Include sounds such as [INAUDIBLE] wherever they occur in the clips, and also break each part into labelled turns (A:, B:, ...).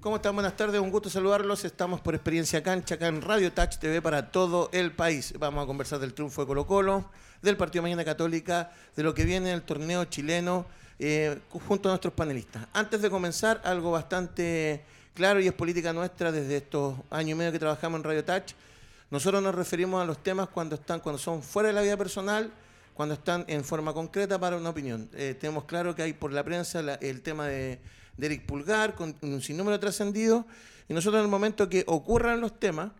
A: ¿Cómo están? Buenas tardes, un gusto saludarlos. Estamos por Experiencia Cancha, acá en Radio Touch TV para todo el país. Vamos a conversar del triunfo de Colo Colo, del partido Mañana Católica, de lo que viene en el torneo chileno, eh, junto a nuestros panelistas. Antes de comenzar, algo bastante claro y es política nuestra desde estos años y medio que trabajamos en Radio Touch. Nosotros nos referimos a los temas cuando están, cuando son fuera de la vida personal, cuando están en forma concreta para una opinión. Eh, tenemos claro que hay por la prensa el tema de de Eric Pulgar, con un sinnúmero trascendido, y nosotros en el momento que ocurran los temas,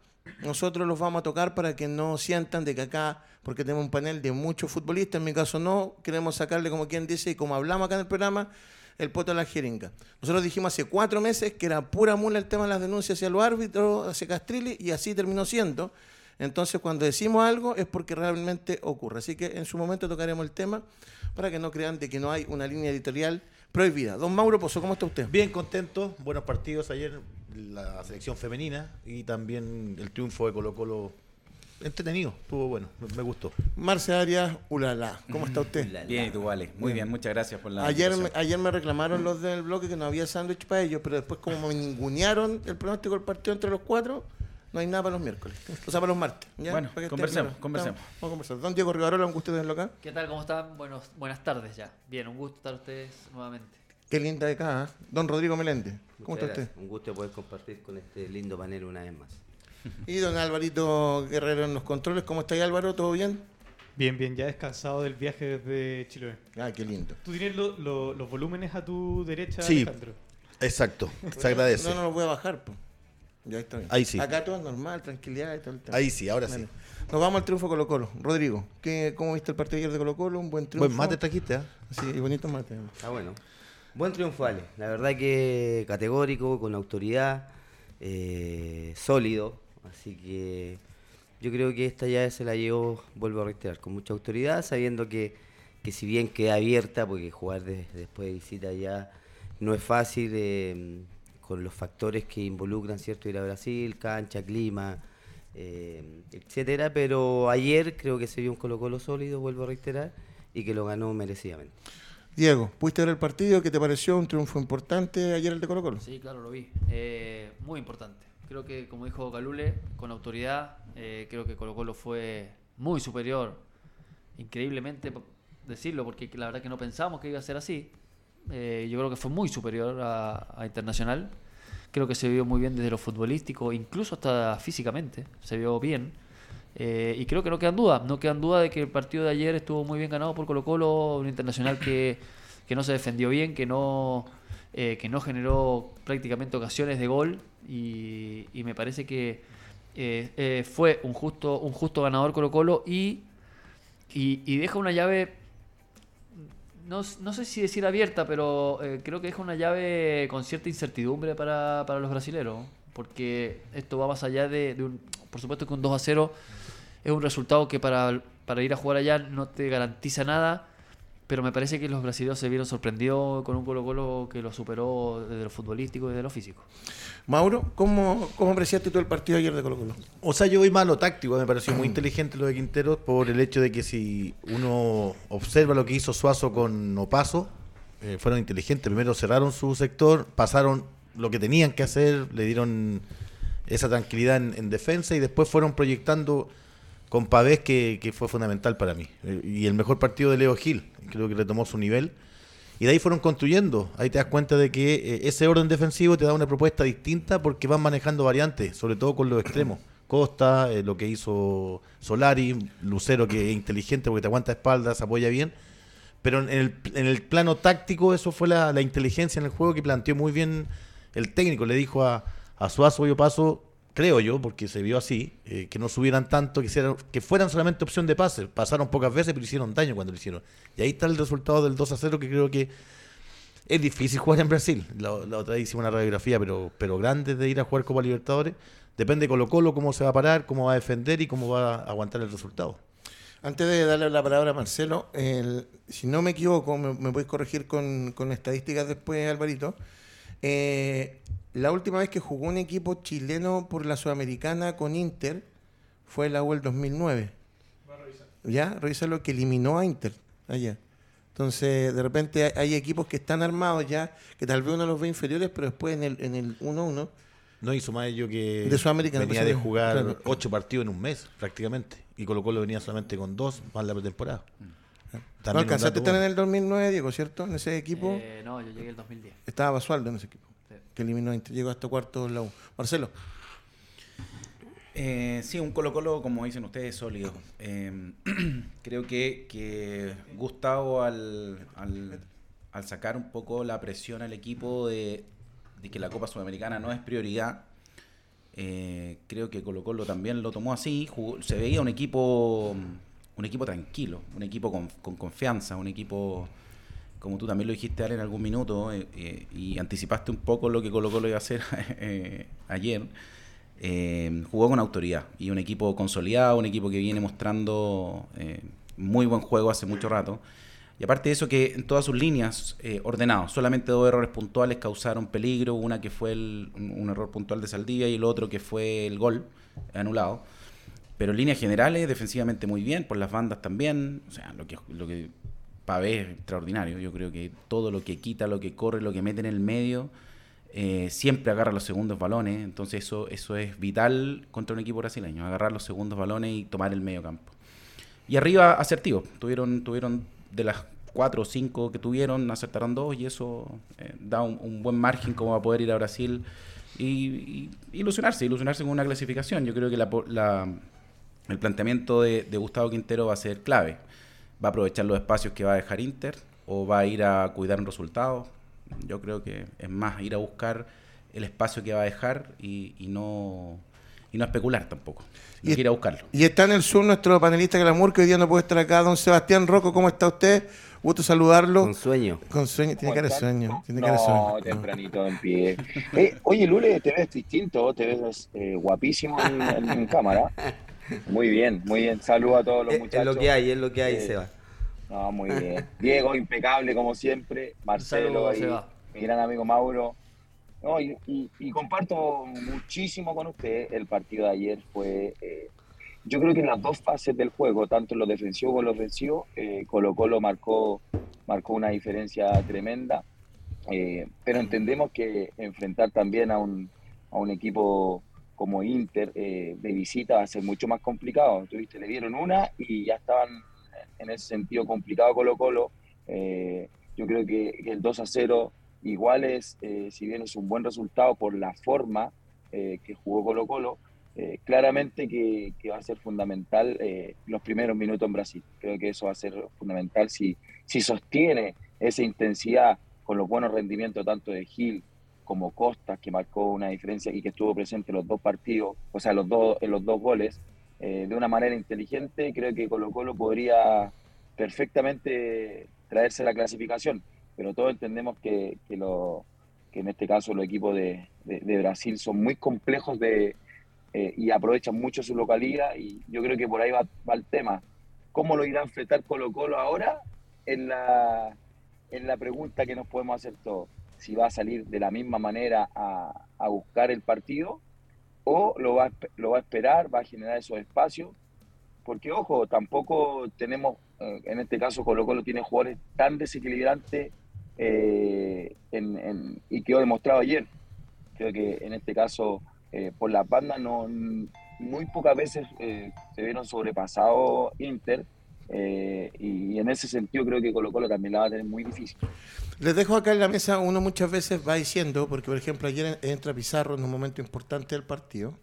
A: nosotros los vamos a tocar para que no sientan de que acá, porque tenemos un panel de muchos futbolistas, en mi caso no, queremos sacarle como quien dice, y como hablamos acá en el programa, el poto a la jeringa. Nosotros dijimos hace cuatro meses que era pura mula el tema de las denuncias hacia los árbitros, hacia Castrilli, y así terminó siendo. Entonces, cuando decimos algo es porque realmente ocurre. Así que en su momento tocaremos el tema para que no crean de que no hay una línea editorial prohibida. Don Mauro Pozo, ¿cómo está usted?
B: Bien contento, buenos partidos ayer, la selección femenina y también el triunfo de Colo Colo. Entretenido, estuvo bueno, me, gustó.
A: Marce Arias, ulala, ¿cómo está usted?
C: Bien, y tú, vale. Muy bien, muchas gracias por la.
A: Ayer me, ayer me reclamaron los del bloque que no había sándwich para ellos, pero después, como me ningunearon el pronóstico del partido entre los cuatro, no hay nada para los miércoles. O sea, para los martes.
C: Bueno, conversemos, conversemos.
A: Vamos a conversar. Don Diego Rivarola, un gusto tenerlo acá.
D: ¿Qué tal? ¿Cómo están? Buenos, buenas tardes ya. Bien, un gusto estar ustedes nuevamente.
A: Qué linda de acá, ¿eh? Don Rodrigo Meléndez. ¿Cómo está usted?
E: Un gusto poder compartir con este lindo panel una vez más.
A: Y don Alvarito Guerrero en los controles. ¿Cómo está ahí, Álvaro? ¿Todo bien?
F: Bien, bien, ya descansado del viaje desde Chile.
A: Ah, qué lindo.
F: ¿Tú tienes los volúmenes a tu derecha,
B: sí, Exacto, se agradece.
A: No, no los voy a bajar, pues. Ya está bien.
B: Ahí sí.
A: Acá todo es normal, tranquilidad y todo el
B: tema. Ahí sí, ahora sí.
A: Nos vamos al triunfo Colo Colo. Rodrigo, ¿qué, ¿cómo viste el partido ayer de Colo Colo? Un buen triunfo.
B: Buen mate trajiste, ¿eh?
A: Sí, bonito mate.
E: Ah, bueno. Buen triunfo, Ale. La verdad que categórico, con autoridad, eh, sólido. Así que yo creo que esta ya se la llevó, vuelvo a reiterar, con mucha autoridad, sabiendo que, que si bien queda abierta, porque jugar después de visita ya no es fácil. Eh, con los factores que involucran, ¿cierto? Ir a Brasil, cancha, clima, eh, etcétera, pero ayer creo que se vio un Colo Colo sólido, vuelvo a reiterar, y que lo ganó merecidamente.
A: Diego, ¿pudiste ver el partido? ¿Qué te pareció? ¿Un triunfo importante ayer el de Colo Colo?
D: Sí, claro, lo vi. Eh, muy importante. Creo que, como dijo Calule, con autoridad, eh, creo que Colo Colo fue muy superior. Increíblemente decirlo, porque la verdad que no pensamos que iba a ser así. Eh, yo creo que fue muy superior a, Internacional. Creo que se vio muy bien desde lo futbolístico, incluso hasta físicamente, se vio bien. Eh, y creo que no quedan dudas, no quedan dudas de que el partido de ayer estuvo muy bien ganado por Colo Colo, un Internacional que, [COUGHS] que no se defendió bien, que no, eh, que no generó prácticamente ocasiones de gol y, me parece que fue un justo, un justo ganador Colo Colo y, y deja una llave no, no, sé si decir abierta, pero eh, creo que deja una llave con cierta incertidumbre para, para los brasileños, porque esto va más allá de, de, un... Por supuesto que un 2 a 0 es un resultado que para, para ir a jugar allá no te garantiza nada, pero me parece que los brasileños se vieron sorprendidos con un Colo Colo que lo superó desde lo futbolístico y desde lo físico.
A: Mauro, ¿cómo, cómo apreciaste tú el partido ayer de Colo Colo?
B: O sea, yo voy malo táctico, me pareció muy inteligente lo de Quintero por el hecho de que si uno observa lo que hizo Suazo con Opaso, eh, fueron inteligentes. Primero cerraron su sector, pasaron lo que tenían que hacer, le dieron esa tranquilidad en defensa y después fueron proyectando con Pavés que, fue fundamental para mí. Eh, y el mejor partido de Leo Gil, creo que retomó su nivel. Y de ahí fueron construyendo. Ahí te das cuenta de que eh, ese orden defensivo te da una propuesta distinta porque van manejando variantes, sobre todo con los extremos. Costa, eh, lo que hizo Solari, Lucero que es inteligente porque te aguanta espaldas, apoya bien. Pero en el, en el plano táctico eso fue la, inteligencia en el juego que planteó muy bien el técnico. Le dijo a, a Suazo, yo paso, creo yo, porque se vio así, eh, que no subieran tanto, que, fueran solamente opción de pase. Pasaron pocas veces, pero hicieron daño cuando lo hicieron. Y ahí está el resultado del 2 a 0, que creo que es difícil jugar en Brasil. La, otra hicimos una radiografía, pero, pero grande de ir a jugar Copa Libertadores. Depende de Colo Colo, cómo se va a parar, cómo va a defender y cómo va a aguantar el resultado.
A: Antes de darle la palabra a Marcelo, si no me equivoco, me, me podéis corregir con, con estadísticas después, Alvarito. Eh, la última vez que jugó un equipo chileno por la Sudamericana con Inter fue la U 2009. Va a revisar. Ya, lo que eliminó a Inter allá. Entonces, de repente hay equipos que están armados ya, que tal vez uno los ve inferiores, pero después en el en el 1-1
B: no hizo más ello que
A: de Sudamérica
B: venía de jugar ocho partidos en un mes prácticamente y Colo Colo venía solamente con dos más la pretemporada.
A: ¿No alcanzaste a estar en el 2009, Diego, cierto? En ese equipo.
D: Eh, no, yo llegué en el 2010.
A: Estaba Basualdo en ese equipo. Que eliminó, llegó hasta cuarto en la U. Marcelo.
C: Eh, sí, un Colo Colo, como dicen ustedes, sólido. Eh, [CLEARS THROAT] creo que, que Gustavo al, al, sacar un poco la presión al equipo de, de que la Copa Sudamericana no es prioridad, eh, creo que Colo Colo también lo tomó así. se veía un equipo un equipo tranquilo, un equipo con, con confianza, un equipo, como tú también lo dijiste en algún minuto, eh, eh, y anticipaste un poco lo que Colo Colo iba a hacer [LAUGHS] ayer. jugó con autoridad y un equipo consolidado, un equipo que viene mostrando muy buen juego hace mucho rato. Y aparte de eso, que en todas sus líneas eh, ordenados, solamente dos errores puntuales causaron peligro, una que fue un, error puntual de Saldivia y el otro que fue el gol anulado. Pero líneas generales, defensivamente muy bien, por las bandas también, o sea, lo que, lo que Pavé es extraordinario, yo creo que todo lo que quita, lo que corre, lo que mete en el medio, eh, siempre agarra los segundos balones, entonces eso, eso es vital contra un equipo brasileño, agarrar los segundos balones y tomar el medio campo. Y arriba asertivo, tuvieron, tuvieron de las cuatro o cinco que tuvieron, acertaron dos y eso eh, da un, buen margen como va a poder ir a Brasil y, ilusionarse, ilusionarse con una clasificación. Yo creo que la, el planteamiento de, Gustavo Quintero va a ser clave. Va a aprovechar los espacios que va a dejar Inter o va a ir a cuidar un resultado. Yo creo que es más ir a buscar el espacio que va a dejar y, no y no especular tampoco. y, ir a buscarlo.
A: Y está en el sur nuestro panelista Glamour, que hoy día no puede estar acá, don Sebastián Rocco, ¿cómo está usted? Gusto saludarlo.
E: Con sueño.
A: Con sueño, tiene cara de sueño. Tiene
G: no, sueño. tempranito en pie. Eh, oye, Lule, te ves distinto, te ves eh, guapísimo en, cámara. [LAUGHS] Muy bien, muy bien. Saludos a todos los muchachos.
E: Es lo que hay, es lo que hay, eh, Seba.
G: No, muy bien. Diego, impecable como siempre. Marcelo, mi gran amigo Mauro. No, y, comparto muchísimo con usted. El partido de ayer fue, eh, yo creo que en las dos fases del juego, tanto en lo defensivo como en lo ofensivo, eh, Colo Colo marcó, marcó una diferencia tremenda. Eh, pero entendemos que enfrentar también a un, a un equipo como Inter de visita va a ser mucho más complicado. Tuviste, le dieron una y ya estaban en ese sentido complicado Colo Colo. yo creo que el 2 a 0 Igual es, eh, si bien es un buen resultado por la forma eh, que jugó Colo Colo, eh, claramente que, va a ser fundamental los primeros minutos en Brasil. Creo que eso va a ser fundamental si, si sostiene esa intensidad con los buenos rendimientos tanto de Gil como Costa, que marcó una diferencia y que estuvo presente en los dos partidos, o sea, los dos, en los dos goles, de una manera inteligente, creo que Colo Colo podría perfectamente traerse la clasificación pero todos entendemos que, que, lo, que en este caso los equipos de, Brasil son muy complejos de, eh, y aprovechan mucho su localidad y yo creo que por ahí va, el tema. ¿Cómo lo irá a enfrentar Colo Colo ahora? En la, en la pregunta que nos podemos hacer todos. Si va a salir de la misma manera a, a buscar el partido o lo va, lo va a esperar, va a generar esos espacios. Porque, ojo, tampoco tenemos, eh, en este caso Colo Colo tiene jugadores tan desequilibrantes eh, en, y quedó demostrado ayer. Creo que en este caso, eh, por la banda, no, muy pocas veces eh, se vieron sobrepasados Inter. Y, en ese sentido creo que Colo Colo también la va a tener muy difícil.
A: Les dejo acá en la mesa, uno muchas veces va diciendo, porque por ejemplo ayer entra Pizarro en un momento importante del partido,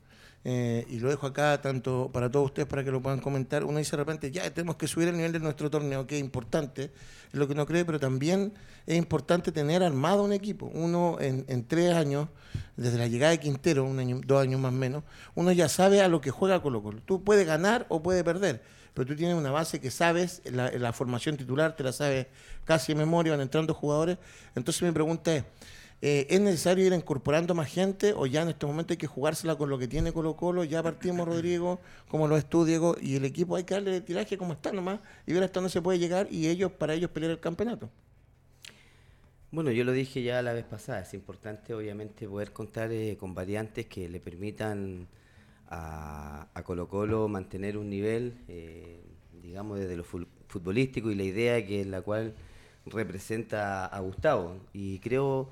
A: eh, y lo dejo acá tanto para todos ustedes para que lo puedan comentar. Uno dice de repente, ya tenemos que subir el nivel de nuestro torneo, que es importante, es lo que uno cree, pero también es importante tener armado un equipo. Uno en, tres años, desde la llegada de Quintero, dos años más o menos, uno ya sabe a lo que juega Colo Colo. Tú puedes ganar o puedes perder, pero tú tienes una base que sabes, la, la formación titular te la sabes casi en memoria, van entrando jugadores. Entonces mi pregunta es, eh, ¿Es necesario ir incorporando más gente o ya en este momento hay que jugársela con lo que tiene Colo Colo? Ya partimos, [COUGHS] Rodrigo, como lo es tú, Diego, y el equipo hay que darle tiraje como está nomás y ver hasta dónde se puede llegar y ellos para ellos pelear el campeonato.
E: Bueno, yo lo dije ya la vez pasada, es importante obviamente poder contar eh, con variantes que le permitan a, Colo Colo mantener un nivel, eh, digamos, desde lo futbolístico y la idea que en la cual representa a Gustavo. Y creo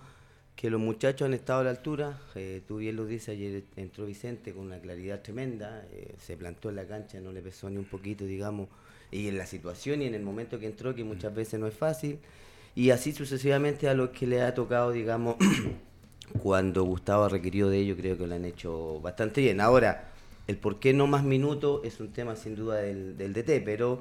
E: que los muchachos han estado a la altura. Eh, tú bien lo dices, ayer entró Vicente con una claridad tremenda, eh, se plantó en la cancha, no le pesó ni un poquito, digamos, y en la situación y en el momento que entró, que muchas veces no es fácil. Y así sucesivamente a los que le ha tocado, digamos, [CLEARS THROAT] cuando Gustavo ha requerido de ello, creo que lo han hecho bastante bien. Ahora, el por qué no más minutos es un tema sin duda del, del DT, pero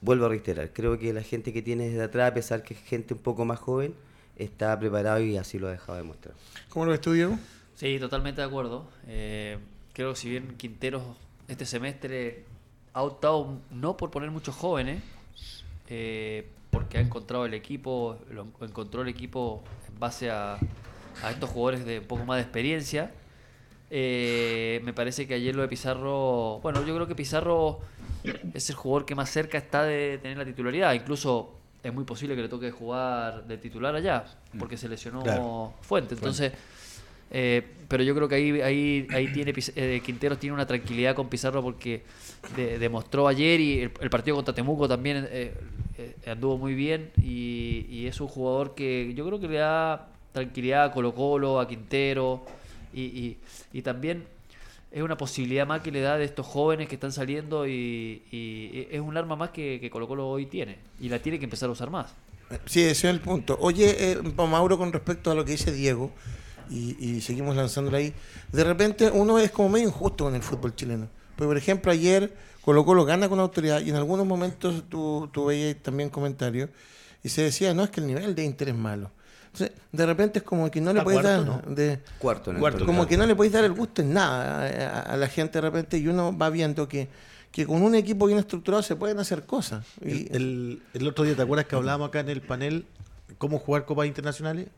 E: vuelvo a reiterar, creo que la gente que tiene desde atrás, a pesar que es gente un poco más joven, está preparado y así lo ha dejado demostrar.
A: ¿Cómo lo ves tú, Diego?
D: Sí, totalmente de acuerdo. Eh, creo que si bien Quinteros este semestre ha optado no por poner muchos jóvenes, eh, porque ha encontrado el equipo, lo encontró el equipo en base a, a estos jugadores de un poco más de experiencia. Eh, me parece que ayer lo de Pizarro, bueno, yo creo que Pizarro es el jugador que más cerca está de tener la titularidad. Incluso es muy posible que le toque jugar de titular allá, mm. porque se lesionó Fuente. Entonces, eh, pero yo creo que ahí, ahí, ahí tiene eh, Quinteros tiene una tranquilidad con Pizarro porque demostró ayer y el, partido contra Temuco también eh, anduvo muy bien y, y, es un jugador que yo creo que le da tranquilidad a Colo Colo, a Quintero y, y, y también es una posibilidad más que le da de estos jóvenes que están saliendo y, es un arma más que, que, Colo Colo hoy tiene y la tiene que empezar a usar más.
A: Sí, ese es el punto. Oye, eh, Mauro, con respecto a lo que dice Diego, y, seguimos lanzándolo ahí, de repente uno es como medio injusto con el fútbol chileno. Pues, por ejemplo, ayer Colo Colo gana con autoridad y en algunos momentos tú, tú veías también comentarios y se decía, no, es que el nivel de interés es malo de repente es como que no le puedes dar de
E: cuarto,
A: como que no le puedes dar el gusto en nada a, la gente de repente y uno va viendo que, que con un equipo bien estructurado se pueden hacer cosas.
B: Y, el, el, otro día, ¿te acuerdas que hablábamos acá en el panel cómo jugar copas internacionales?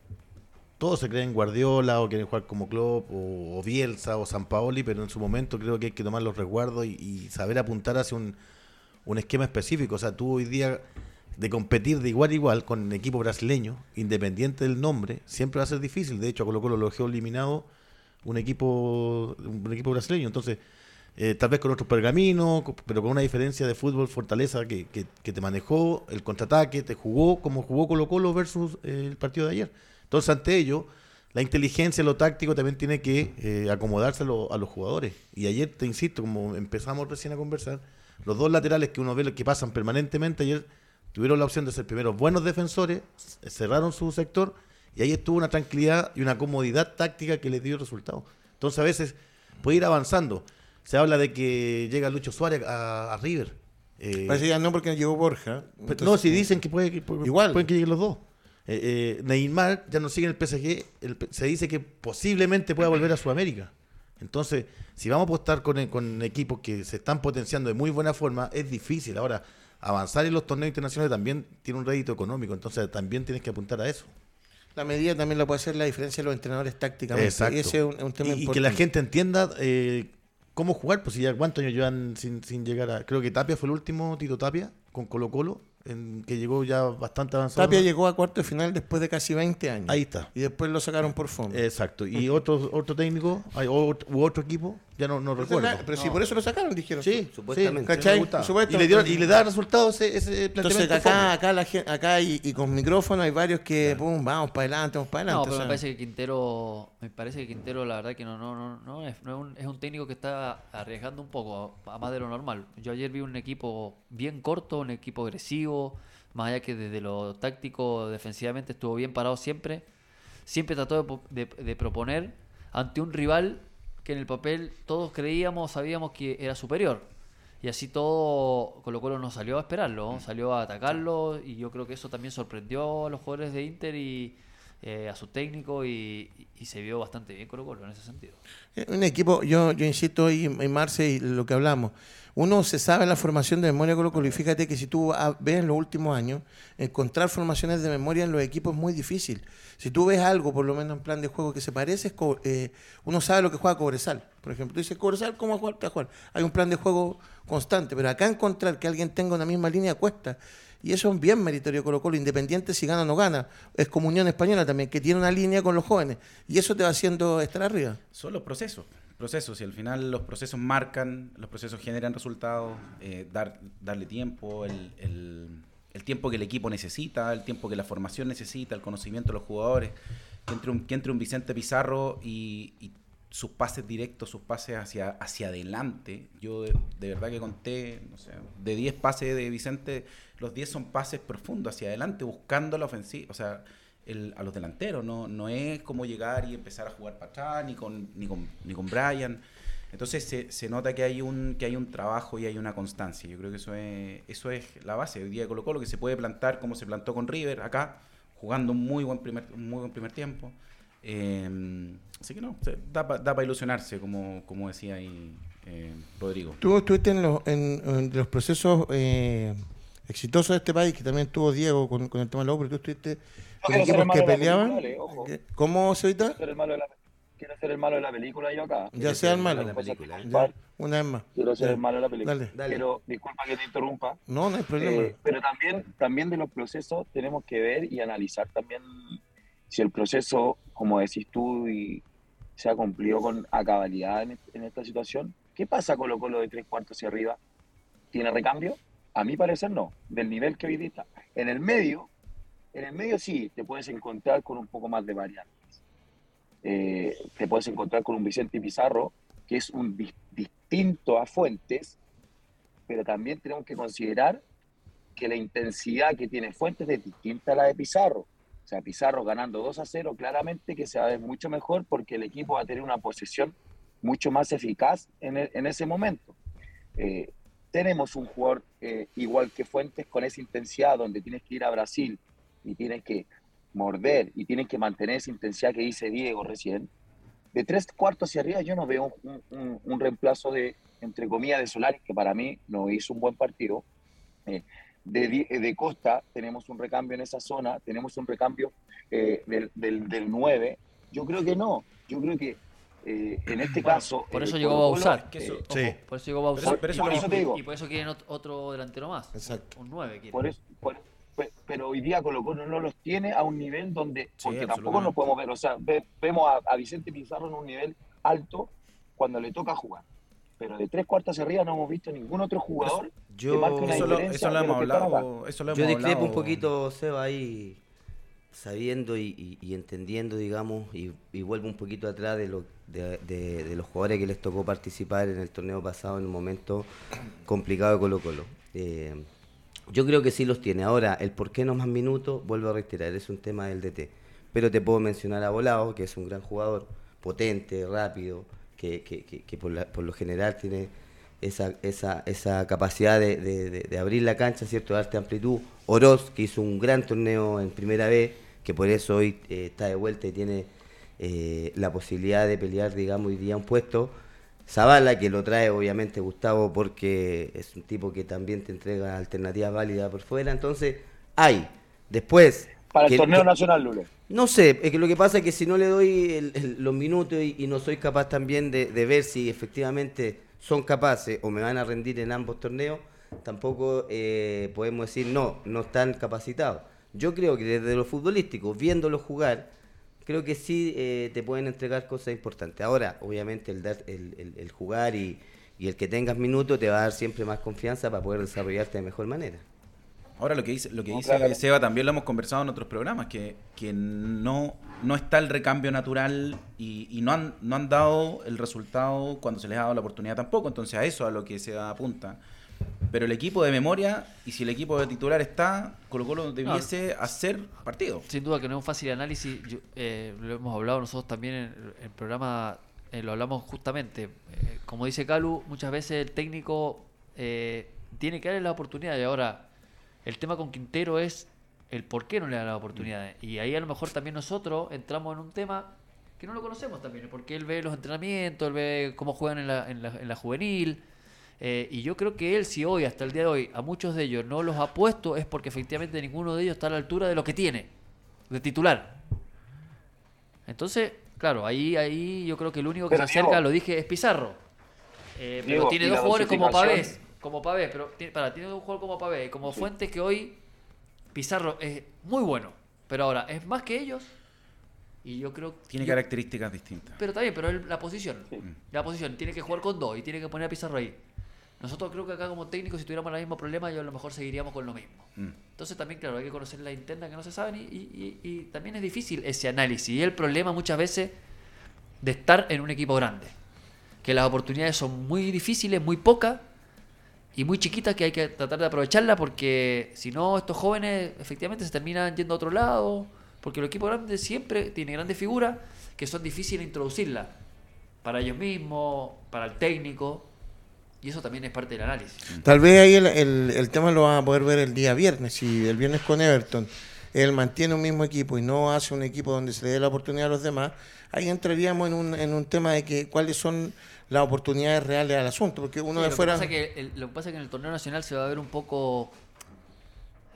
B: Todos se creen Guardiola o quieren jugar como Klopp o, Bielsa o San Paoli, pero en su momento creo que hay que tomar los resguardos y, y saber apuntar hacia un, un esquema específico. O sea, tú hoy día de competir de igual a igual con un equipo brasileño, independiente del nombre, siempre va a ser difícil. De hecho, a Colo Colo lo dejó eliminado un equipo, un equipo brasileño. Entonces, eh, tal vez con otros pergaminos, pero con una diferencia de fútbol, fortaleza que, que, te manejó, el contraataque, te jugó como jugó Colo Colo versus eh, el partido de ayer. Entonces, ante ello, la inteligencia, lo táctico también tiene que eh, acomodarse a, a, los jugadores. Y ayer, te insisto, como empezamos recién a conversar, los dos laterales que uno ve que pasan permanentemente, ayer tuvieron la opción de ser primeros buenos defensores, cerraron su sector y ahí estuvo una tranquilidad y una comodidad táctica que les dio resultado. Entonces a veces puede ir avanzando. Se habla de que llega Lucho Suárez a, River.
A: Eh, Parece ya no porque llegó Borja.
B: no, si dicen que, puede, igual. pueden que lleguen los dos. Eh, eh, Neymar ya no sigue en el PSG. se dice que posiblemente pueda volver a Sudamérica. Entonces, si vamos a apostar con, con equipos que se están potenciando de muy buena forma, es difícil. Ahora, avanzar en los torneos internacionales también tiene un rédito económico, entonces también tienes que apuntar a eso.
A: La medida también la puede hacer la diferencia de los entrenadores tácticamente.
B: Exacto. Y, ese es un, tema y, que la gente entienda eh, cómo jugar, pues si ya cuántos años llevan sin, sin llegar a... Creo que Tapia fue el último, Tito Tapia, con Colo Colo, en, que llegó ya bastante avanzado.
A: Tapia llegó a cuarto de final después de casi 20 años.
B: Ahí está.
A: Y después lo sacaron por fondo.
B: Exacto. Y otro, otro técnico, hay, u otro equipo, ya no, no recuerdo.
A: pero si por eso lo sacaron, dijeron.
B: Sí,
A: supuestamente.
B: y, le dio, y le da resultados ese,
A: Entonces acá, acá, la gente, acá y, y, con micrófono hay varios que, pum, vamos para adelante, vamos para adelante.
D: No, pero me parece que Quintero, me parece que Quintero la verdad que no, no, no, no, es, no es, un, es un técnico que está arriesgando un poco, a más de lo normal. Yo ayer vi un equipo bien corto, un equipo agresivo, más allá que desde lo táctico defensivamente estuvo bien parado siempre, siempre trató de, proponer ante un rival que en el papel todos creíamos, sabíamos que era superior. Y así todo Colo Colo no salió a esperarlo, salió a atacarlo y yo creo que eso también sorprendió a los jugadores de Inter y eh, a su técnico y, se vio bastante bien Colo Colo en ese sentido.
A: Un equipo, yo, insisto y, en Marce y lo que hablamos, uno se sabe la formación de memoria Colo Colo y fíjate que si tú ves en los últimos años, encontrar formaciones de memoria en los equipos es muy difícil. Si tú ves algo, por lo menos en plan de juego que se parece, eh, uno sabe lo que juega Cobresal. Por ejemplo, tú dices, Cobresal, ¿cómo jugar? jugar? Hay un plan de juego constante, pero acá encontrar que alguien tenga una misma línea cuesta. Y eso es bien meritorio Colo Colo, independiente si gana o no gana. Es como Unión Española también, que tiene una línea con los jóvenes. Y eso te va haciendo estar arriba.
C: Son los procesos procesos y al final los procesos marcan, los procesos generan resultados, eh, dar, darle tiempo, el, el tiempo que el equipo necesita, el tiempo que la formación necesita, el conocimiento de los jugadores, que entre un, que entre un Vicente Pizarro y, sus pases directos, sus pases hacia, hacia adelante. Yo de, verdad que conté, no sé, de 10 pases de Vicente, los 10 son pases profundos hacia adelante, buscando la ofensiva, o sea, el, a los delanteros, no, no es como llegar y empezar a jugar para atrás, ni con, ni con, ni con Brian. Entonces se, se, nota que hay un que hay un trabajo y hay una constancia. Yo creo que eso es eso es la base hoy día de Colo Colo que se puede plantar como se plantó con River acá, jugando un muy buen primer muy buen primer tiempo. Eh, así que no, da para ilusionarse como, como decía ahí eh, Rodrigo.
A: Tú estuviste en los, en, los procesos eh, exitosos de este país, que también tuvo Diego con, con el tema de la pero tú estuviste con equipos que peleaban. ¿Cómo se evita?
G: quiero ser el malo de la película yo acá.
A: Ya sea el malo. De la película, ¿eh? una vez más.
G: Quiero ser el malo de la película. Dale, dale. Pero disculpa que te interrumpa.
A: No, no hay problema.
G: Eh, pero también, también de los procesos tenemos que ver y analizar también si el proceso, como decís tú, y se ha cumplido con a cabalidad en, esta situación. ¿Qué pasa con lo, con lo de tres cuartos hacia arriba? ¿Tiene recambio? A mi parecer no, del nivel que hoy está. En el medio, en el medio sí, te puedes encontrar con un poco más de variantes eh, te puedes encontrar con un Vicente Pizarro, que es un distinto a Fuentes, pero también tenemos que considerar que la intensidad que tiene Fuentes es distinta a la de Pizarro. O sea, Pizarro ganando 2 a 0, claramente que se va a ver mucho mejor porque el equipo va a tener una posesión mucho más eficaz en, e, ese momento. Eh, tenemos un jugador eh, igual que Fuentes con esa intensidad donde tienes que ir a Brasil y tienes que morder y tienen que mantener esa intensidad que dice Diego recién, de tres cuartos hacia arriba yo no veo un, reemplazo de, entre comillas, de Solari, que para mí no hizo un buen partido. Eh, de, de, Costa tenemos un recambio en esa zona, tenemos un recambio eh, del, del, 9. Yo creo que no, yo creo que eh, en este caso...
D: Por eso llegó a usar. Por eso llegó a usar. y por eso quieren otro delantero más.
A: Exacto.
D: Un 9
G: Por eso, pero hoy día Colo Colo no los tiene a un nivel donde, porque tampoco nos podemos ver, o sea, vemos a, Vicente Pizarro en un nivel alto cuando le toca jugar. Pero de tres cuartas arriba no hemos visto ningún otro jugador
C: yo, que marque una eso eso lo hemos hablado. Eso lo
E: yo discrepo un poquito, Seba, ahí sabiendo y, entendiendo, digamos, y, vuelvo un poquito atrás de, lo, de, los jugadores que les tocó participar en el torneo pasado en un momento complicado de Colo Colo. Eh, yo creo que sí los tiene. Ahora, el por qué no más minutos, vuelvo a reiterar, es un tema del DT. Pero te puedo mencionar a Volado, que es un gran jugador, potente, rápido, que, que, que, por, lo general tiene esa, esa, esa capacidad de, de, abrir la cancha, ¿cierto? darte amplitud. Oroz, que hizo un gran torneo en primera vez, que por eso hoy eh, está de vuelta y tiene eh, la posibilidad de pelear, digamos, hoy día un puesto. Zavala, que lo trae obviamente Gustavo porque es un tipo que también te entrega alternativas válidas por fuera. Entonces, hay. Después.
G: Para el torneo nacional, Lule.
E: No sé, es que lo que pasa es que si no le doy los minutos y, no soy capaz también de, ver si efectivamente son capaces o me van a rendir en ambos torneos, tampoco eh, podemos decir no, no están capacitados. Yo creo que desde lo futbolístico, viéndolo jugar, creo que sí eh, te pueden entregar cosas importantes. Ahora, obviamente, el, el, el, jugar y, el que tengas minutos te va a dar siempre más confianza para poder desarrollarte de mejor manera.
C: Ahora lo que dice, lo que dice Seba también lo hemos conversado en otros programas, que, que no, no está el recambio natural y, y, no, han, no han dado el resultado cuando se les ha dado la oportunidad tampoco. Entonces a eso a lo que se apunta. Pero el equipo de memoria, y si el equipo de titular está, Colo Colo debiese hacer partido.
D: Sin duda que no es un fácil análisis, eh, lo hemos hablado nosotros también en el programa, eh, lo hablamos justamente. Eh, como dice Calu, muchas veces el técnico tiene que darle la oportunidad y ahora el tema con Quintero es el por qué no le da la oportunidad. Y ahí a lo mejor también nosotros entramos en un tema que no lo conocemos también, porque él ve los entrenamientos, él ve cómo juegan en la, en la, en la juvenil eh, y yo creo que él, si hoy, hasta el día de hoy, a muchos de ellos no los ha puesto, es porque efectivamente ninguno de ellos está a la altura de lo que tiene, de titular. Entonces, claro, ahí, ahí yo creo que el único que se acerca, lo dije, es Pizarro. Eh, pero tiene dos jugadores como Pavés, como Pavés, pero tiene, para, tiene un jugador como Pavés, como Fuentes que hoy Pizarro es muy bueno, pero ahora es más que ellos y yo creo
C: Tiene características distintas.
D: Pero está bien, pero la posición. La posición tiene que jugar con dos y tiene que poner a Pizarro ahí. Nosotros creo que acá como técnicos, si tuviéramos el mismo problema, yo a lo mejor seguiríamos con lo mismo. Mm. Entonces también, claro, hay que conocer la interna que no se saben y, también es difícil ese análisis. Y el problema muchas veces de estar en un equipo grande. Que las oportunidades son muy difíciles, muy pocas y muy chiquitas que hay que tratar de aprovecharlas porque si no, estos jóvenes efectivamente se terminan yendo a otro lado. Porque el equipo grande siempre tiene grandes figuras que son difíciles de introducirlas para ellos mismos, para el técnico. Y eso también es parte del análisis.
A: Tal vez ahí el, tema lo van a poder ver el día viernes. Si el viernes con Everton él mantiene un mismo equipo y no hace un equipo donde se le dé la oportunidad a los demás, ahí entraríamos en un, en un tema de que cuáles son las oportunidades reales al asunto. Porque uno de fuera.
D: lo que pasa es que en el torneo nacional se va a ver un poco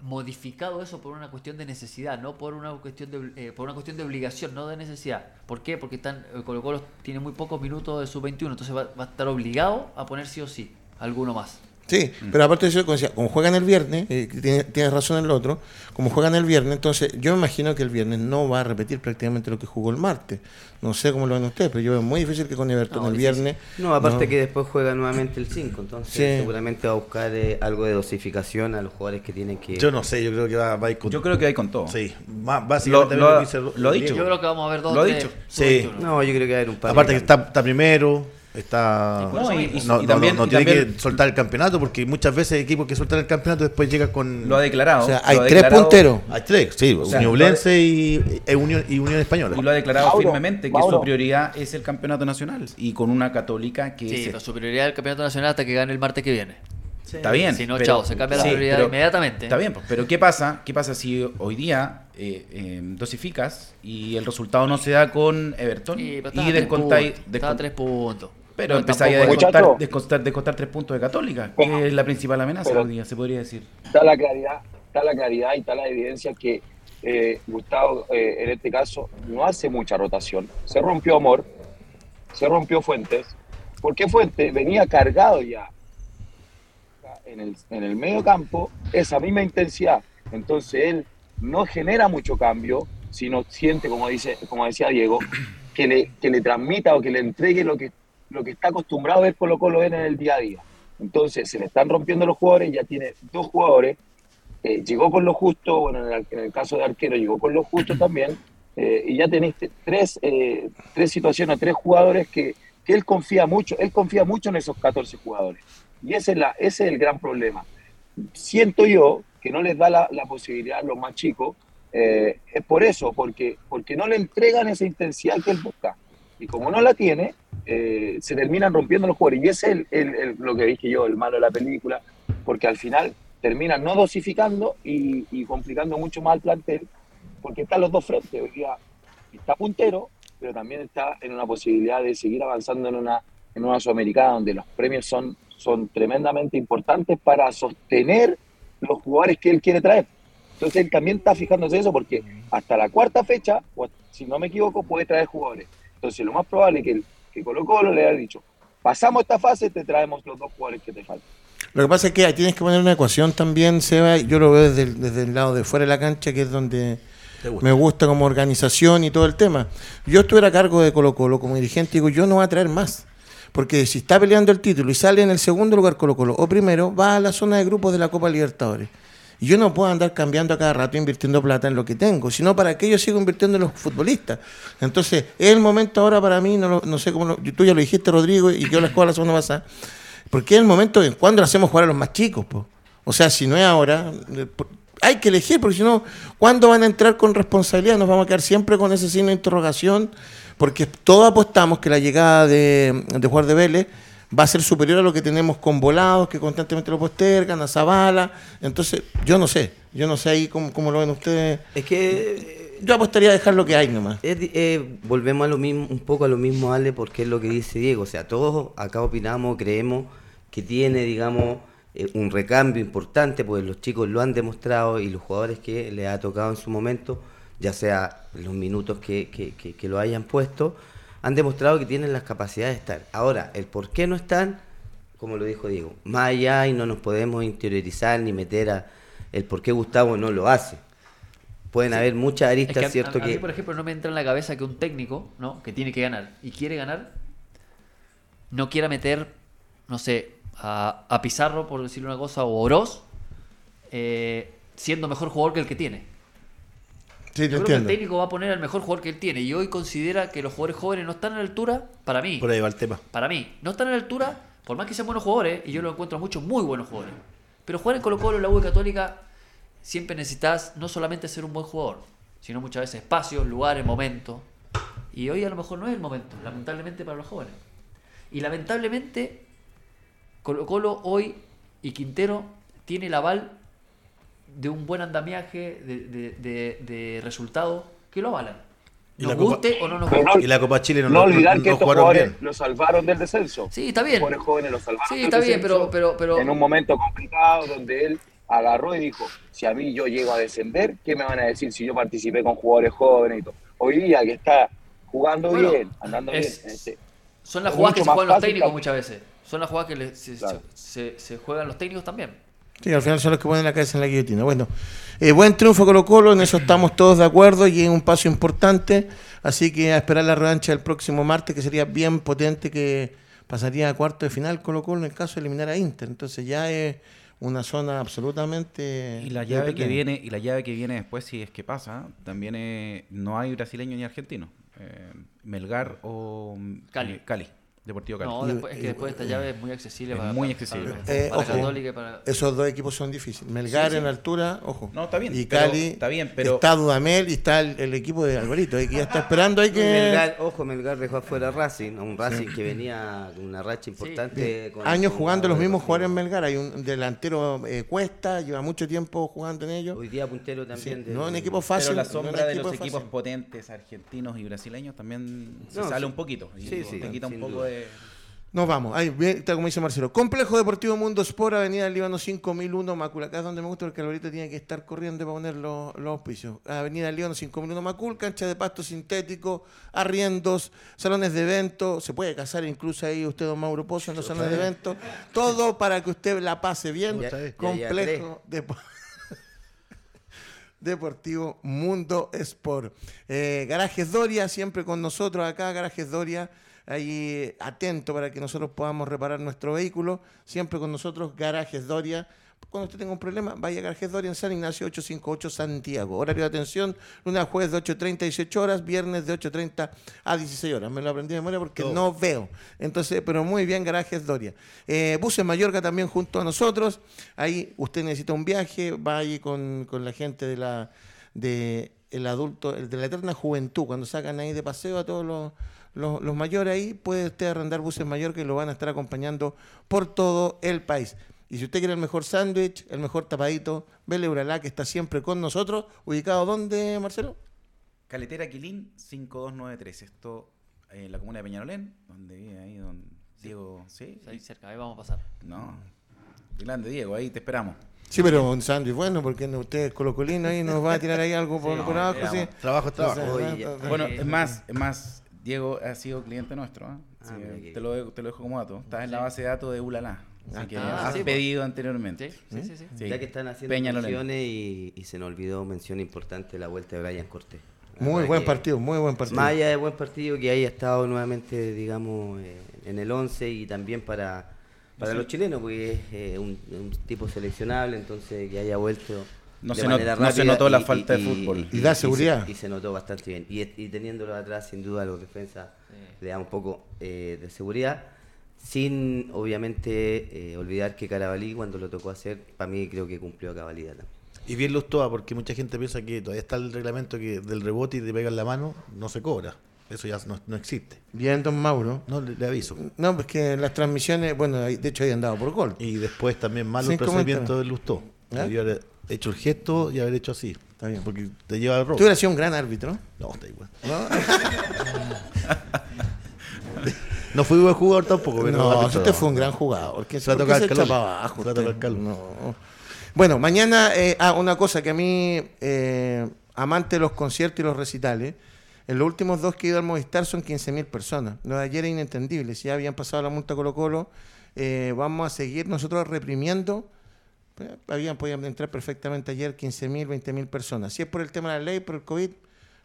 D: modificado eso por una cuestión de necesidad, no por una cuestión de, eh, por una cuestión de obligación, no de necesidad. ¿Por qué? Porque están, eh, Colo Colo tiene muy pocos minutos de sub-21, entonces va, va, a estar obligado a poner sí o sí alguno más.
A: Sí, mm. pero aparte de eso, como, decía, como juegan el viernes, eh, tienes, razón en el otro, como juegan el viernes, entonces yo me imagino que el viernes no va a repetir prácticamente lo que jugó el martes. No sé cómo lo ven ustedes, pero yo veo muy difícil que con Everton el viernes.
E: No, aparte que después juega nuevamente el 5, entonces seguramente va a buscar eh, algo de dosificación a los jugadores que tienen que.
B: Yo no sé, yo creo que va, a ir con
C: Yo creo que va a ir con todo.
B: Sí, básicamente
C: lo, lo, ha dicho.
D: Yo creo que vamos a ver dos.
C: Lo ha dicho.
B: Sí.
E: No, yo creo que va a haber un
B: par. Aparte que está, está primero. Está, no, también, no, tiene que soltar el campeonato porque muchas veces equipos que sueltan el campeonato después llega con.
C: Lo ha declarado.
A: O sea, hay tres punteros.
B: Hay tres, sí. O y, e Unión, y Unión Española.
C: Y lo ha declarado firmemente que su prioridad es el campeonato nacional y con una católica que.
D: Sí, su prioridad es el campeonato nacional hasta que gane el martes que viene.
C: Está bien.
D: Si no, chao, se cambia la prioridad inmediatamente.
C: Está bien, pero ¿qué pasa? ¿Qué pasa si hoy día eh, eh, dosificas y el resultado no se da con Everton y
D: descontáis. Está a tres puntos.
C: Pero empezáis a descontar, descontar, tres puntos de Católica, que es la principal amenaza hoy día, se podría decir.
G: Está la claridad, está la claridad y está la evidencia que eh, Gustavo, eh, en este caso, no hace mucha rotación. Se rompió Amor, se rompió Fuentes, porque Fuentes venía cargado ya en el, en el medio campo, esa misma intensidad. Entonces él no genera mucho cambio, sino siente, como, dice, como decía Diego, que le, que le transmita o que le entregue lo que lo que está acostumbrado a ver Colo Colo en el día a día. Entonces se le están rompiendo los jugadores, ya tiene dos jugadores, eh, llegó con lo justo, bueno, en el, caso de arquero llegó con lo justo también, eh, y ya tenéis tres, eh, tres situaciones, tres jugadores que, que, él confía mucho, él confía mucho en esos 14 jugadores. Y ese es, la, ese es el gran problema. Siento yo que no les da la, la posibilidad a los más chicos, es por eso, porque, porque no le entregan esa intensidad que él busca. Y como no la tiene, eh, se terminan rompiendo los jugadores. Y ese es lo que dije yo, el malo de la película, porque al final terminan no dosificando y, complicando mucho más al plantel, porque están los dos frentes. Hoy día está puntero, pero también está en una posibilidad de seguir avanzando en una, en una sudamericana donde los premios son, son tremendamente importantes para sostener los jugadores que él quiere traer. Entonces él también está fijándose eso porque hasta la cuarta fecha, si no me equivoco, puede traer jugadores. Entonces lo más probable es que el, que Colo Colo le ha dicho, pasamos esta fase, te traemos los dos jugadores que te faltan.
A: Lo que pasa es que ahí tienes que poner una ecuación también, Seba, yo lo veo desde el, desde el lado de fuera de la cancha, que es donde me gusta como organización y todo el tema. Yo estuviera a cargo de Colo Colo como dirigente, digo, yo no voy a traer más. Porque si está peleando el título y sale en el segundo lugar Colo Colo, o primero, va a la zona de grupos de la Copa Libertadores. Yo no puedo andar cambiando a cada rato invirtiendo plata en lo que tengo, sino para que yo siga invirtiendo en los futbolistas. Entonces, es el momento ahora para mí, no, no sé cómo, tú ya lo dijiste, Rodrigo, y yo la escuela la semana pasada, porque es el momento en cuando lo hacemos jugar a los más chicos. O sea, si no es ahora, eh, hay que elegir, porque si no, ¿cuándo van a entrar con responsabilidad? Nos vamos a quedar siempre con ese signo de interrogación, porque todos apostamos que la llegada de, de Juan de Vélez va a ser superior a lo que tenemos con volados, que constantemente lo postergan, a Zabala. Entonces, yo no sé, yo no sé ahí cómo, lo ven ustedes.
E: Es que
A: yo apostaría a dejar lo que hay nomás.
E: Eh, volvemos a lo mismo, un poco a lo mismo, Ale, porque es lo que dice Diego. O sea, todos acá opinamos, creemos que tiene, digamos, eh, un recambio importante, pues los chicos lo han demostrado y los jugadores que le ha tocado en su momento, ya sea los minutos que, que, que lo hayan puesto, han demostrado que tienen las capacidades de estar. Ahora, el por qué no están, como lo dijo Diego, más allá y no nos podemos interiorizar ni meter a el por qué Gustavo no lo hace. Pueden haber muchas aristas, ¿cierto?
D: A,
E: que...
D: mí, por ejemplo, no me entra en la cabeza que un técnico, ¿no? Que tiene que ganar y quiere ganar, no quiera meter, no sé, a, Pizarro, por decirle una cosa, o Oroz, eh, siendo mejor jugador que el que tiene.
A: Sí,
D: Yo creo que el técnico va a poner al mejor jugador que él tiene y hoy considera que los jugadores jóvenes no están a la altura, para mí.
B: Por ahí va el tema.
D: Para mí, no están a la altura, por más que sean buenos jugadores, y yo lo encuentro muchos muy buenos jugadores. Pero jugar en Colo Colo en la U Católica siempre necesitas no solamente ser un buen jugador, sino muchas veces espacios, lugares, momentos. Y hoy a lo mejor no es el momento, lamentablemente para los jóvenes. Y lamentablemente Colo Colo hoy y Quintero tiene el aval de un buen andamiaje, de, de, de, resultados que lo avalan. Nos guste o no nos guste.
B: y la Copa Chile no,
G: no olvidar que estos jugadores lo salvaron del descenso.
D: Sí, está bien.
G: Los jóvenes lo salvaron
D: sí, está bien, pero, pero, pero...
G: En un momento complicado donde él agarró y dijo, si a mí yo llego a descender, ¿qué me van a decir si yo participé con jugadores jóvenes y todo? Hoy día que está jugando bien, andando bien. Este,
D: son las jugadas que se juegan los técnicos muchas veces. Son las jugadas que se, se, juegan los técnicos también.
A: Sí, al final son los que ponen la cabeza en la guillotina. Bueno, eh, buen triunfo Colo Colo, en eso estamos todos de acuerdo y es un paso importante. Así que a esperar la revancha el próximo martes, que sería bien potente, que pasaría a cuarto de final Colo Colo en el caso de eliminar a Inter. Entonces ya es una zona absolutamente
C: y la llave que viene y la llave que viene después si es que pasa también no hay brasileño ni argentino eh, Melgar o
D: Cali.
C: Cali Deportivo Cali.
D: No, después, es que después esta llave es muy accesible para,
C: muy accesible.
A: Eh, esos dos equipos son difíciles. Melgar en altura, ojo.
C: No, está bien.
A: Y Cali,
C: está bien, pero
A: está Dudamel y está el, equipo de Alvarito, que ya está esperando hay que
E: Melgar, ojo, Melgar dejó afuera Racing, un Racing que venía con una racha importante
A: años jugando los mismos jugadores en Melgar, hay un delantero eh, Cuesta, lleva mucho tiempo jugando en ellos.
E: Hoy día puntero también.
A: no un equipo fácil.
C: Pero la sombra de los equipos potentes argentinos y brasileños también se sale un poquito.
E: Sí, sí,
C: quita un poco de
A: nos vamos. Ahí está como dice Marcelo. Complejo Deportivo Mundo Sport, Avenida del Líbano 5001, Macul. Acá es donde me gusta porque Alvarito tiene que estar corriendo para poner los, los auspicios. Avenida del Líbano 5001, Macul, cancha de pasto sintético, arriendos, salones de eventos. Se puede casar incluso ahí usted, don Mauro Pozo, en los salones de eventos. Todo para que usted la pase bien. Complejo [LAUGHS] Deportivo Mundo Sport. Eh, Garajes Doria, siempre con nosotros acá, Garajes Doria ahí atento para que nosotros podamos reparar nuestro vehículo. Siempre con nosotros, Garajes Doria. Cuando usted tenga un problema, vaya a Garajes Doria en San Ignacio 858 Santiago. Horario de atención, lunes a jueves de 8.30 a 18 horas, viernes de 8.30 a 16 horas. Me lo aprendí de memoria porque no veo. Entonces, pero muy bien, Garajes Doria. Eh, Buses Mallorca también junto a nosotros. Ahí usted necesita un viaje, va ahí con, con la gente de la de el adulto, el de la eterna juventud, cuando sacan ahí de paseo a todos los los, mayores ahí, puede usted arrendar buses mayores que lo van a estar acompañando por todo el país. Y si usted quiere el mejor sándwich, el mejor tapadito, Vele Uralá, que está siempre con nosotros. ¿Ubicado dónde, Marcelo?
C: Caletera Quilín 5293. Esto en la comuna de Peñalolén, donde vive ahí don Diego. ¿Sí?
D: Ahí cerca, ahí vamos a pasar.
C: No. Grande Diego, ahí te esperamos.
A: Sí, pero un sándwich bueno, porque usted es colocolino ahí nos va a tirar ahí algo [LAUGHS] por, abajo. Sí.
B: Trabajo es trabajo.
C: bueno, es más, es más, Diego ha sido cliente nuestro. ¿eh? Ah, te, lo, te, lo, dejo como dato. Estás en la base de datos de Ulala. Así ah, que ah, has pedido anteriormente.
E: Sí, sí, sí, Ya que están haciendo menciones y, y, se nos olvidó mención importante la vuelta de Brian Cortés.
A: Muy buen partido, muy buen partido.
E: Más allá de buen partido que haya estado nuevamente, digamos, eh, en el 11 y también para, para los chilenos, porque es eh, un, un, tipo seleccionable, entonces que haya vuelto
C: no, se, no se, notó la falta de fútbol.
A: Y, da seguridad.
E: Y se, notó bastante bien. Y, y teniéndolo atrás, sin duda, los defensas le da un poco eh, de seguridad. Sin, obviamente, eh, olvidar que Carabalí, cuando lo tocó hacer, para mí creo que cumplió a cabalidad también.
B: Y bien Lustoa, porque mucha gente piensa que todavía está el reglamento que del rebote y te pegan la mano, no se cobra. Eso ya no, existe.
A: Bien, don Mauro.
B: No, le, aviso.
A: No, pues que las transmisiones, bueno, de hecho habían dado por gol.
B: Y después también malo el procedimiento del Lustó. ¿Ah? Hecho el gesto y haber hecho así. Está bien. Porque te lleva al robo.
A: Tú hubieras sido un gran árbitro.
B: No, está igual. No, [LAUGHS] fui buen jugador tampoco.
A: Pero no, usted fue un gran jugador. Que se va a tocar el abajo. No. Bueno, mañana, eh, ah, una cosa que a mí, eh, amante de los conciertos y los recitales, en los últimos dos que he ido al Movistar son 15.000 personas. Lo de ayer era inentendible. Si ya habían pasado la multa Colo Colo, eh, vamos a seguir nosotros reprimiendo habían podido entrar perfectamente ayer 15.000, 20.000 personas. Si es por el tema de la ley, por el COVID,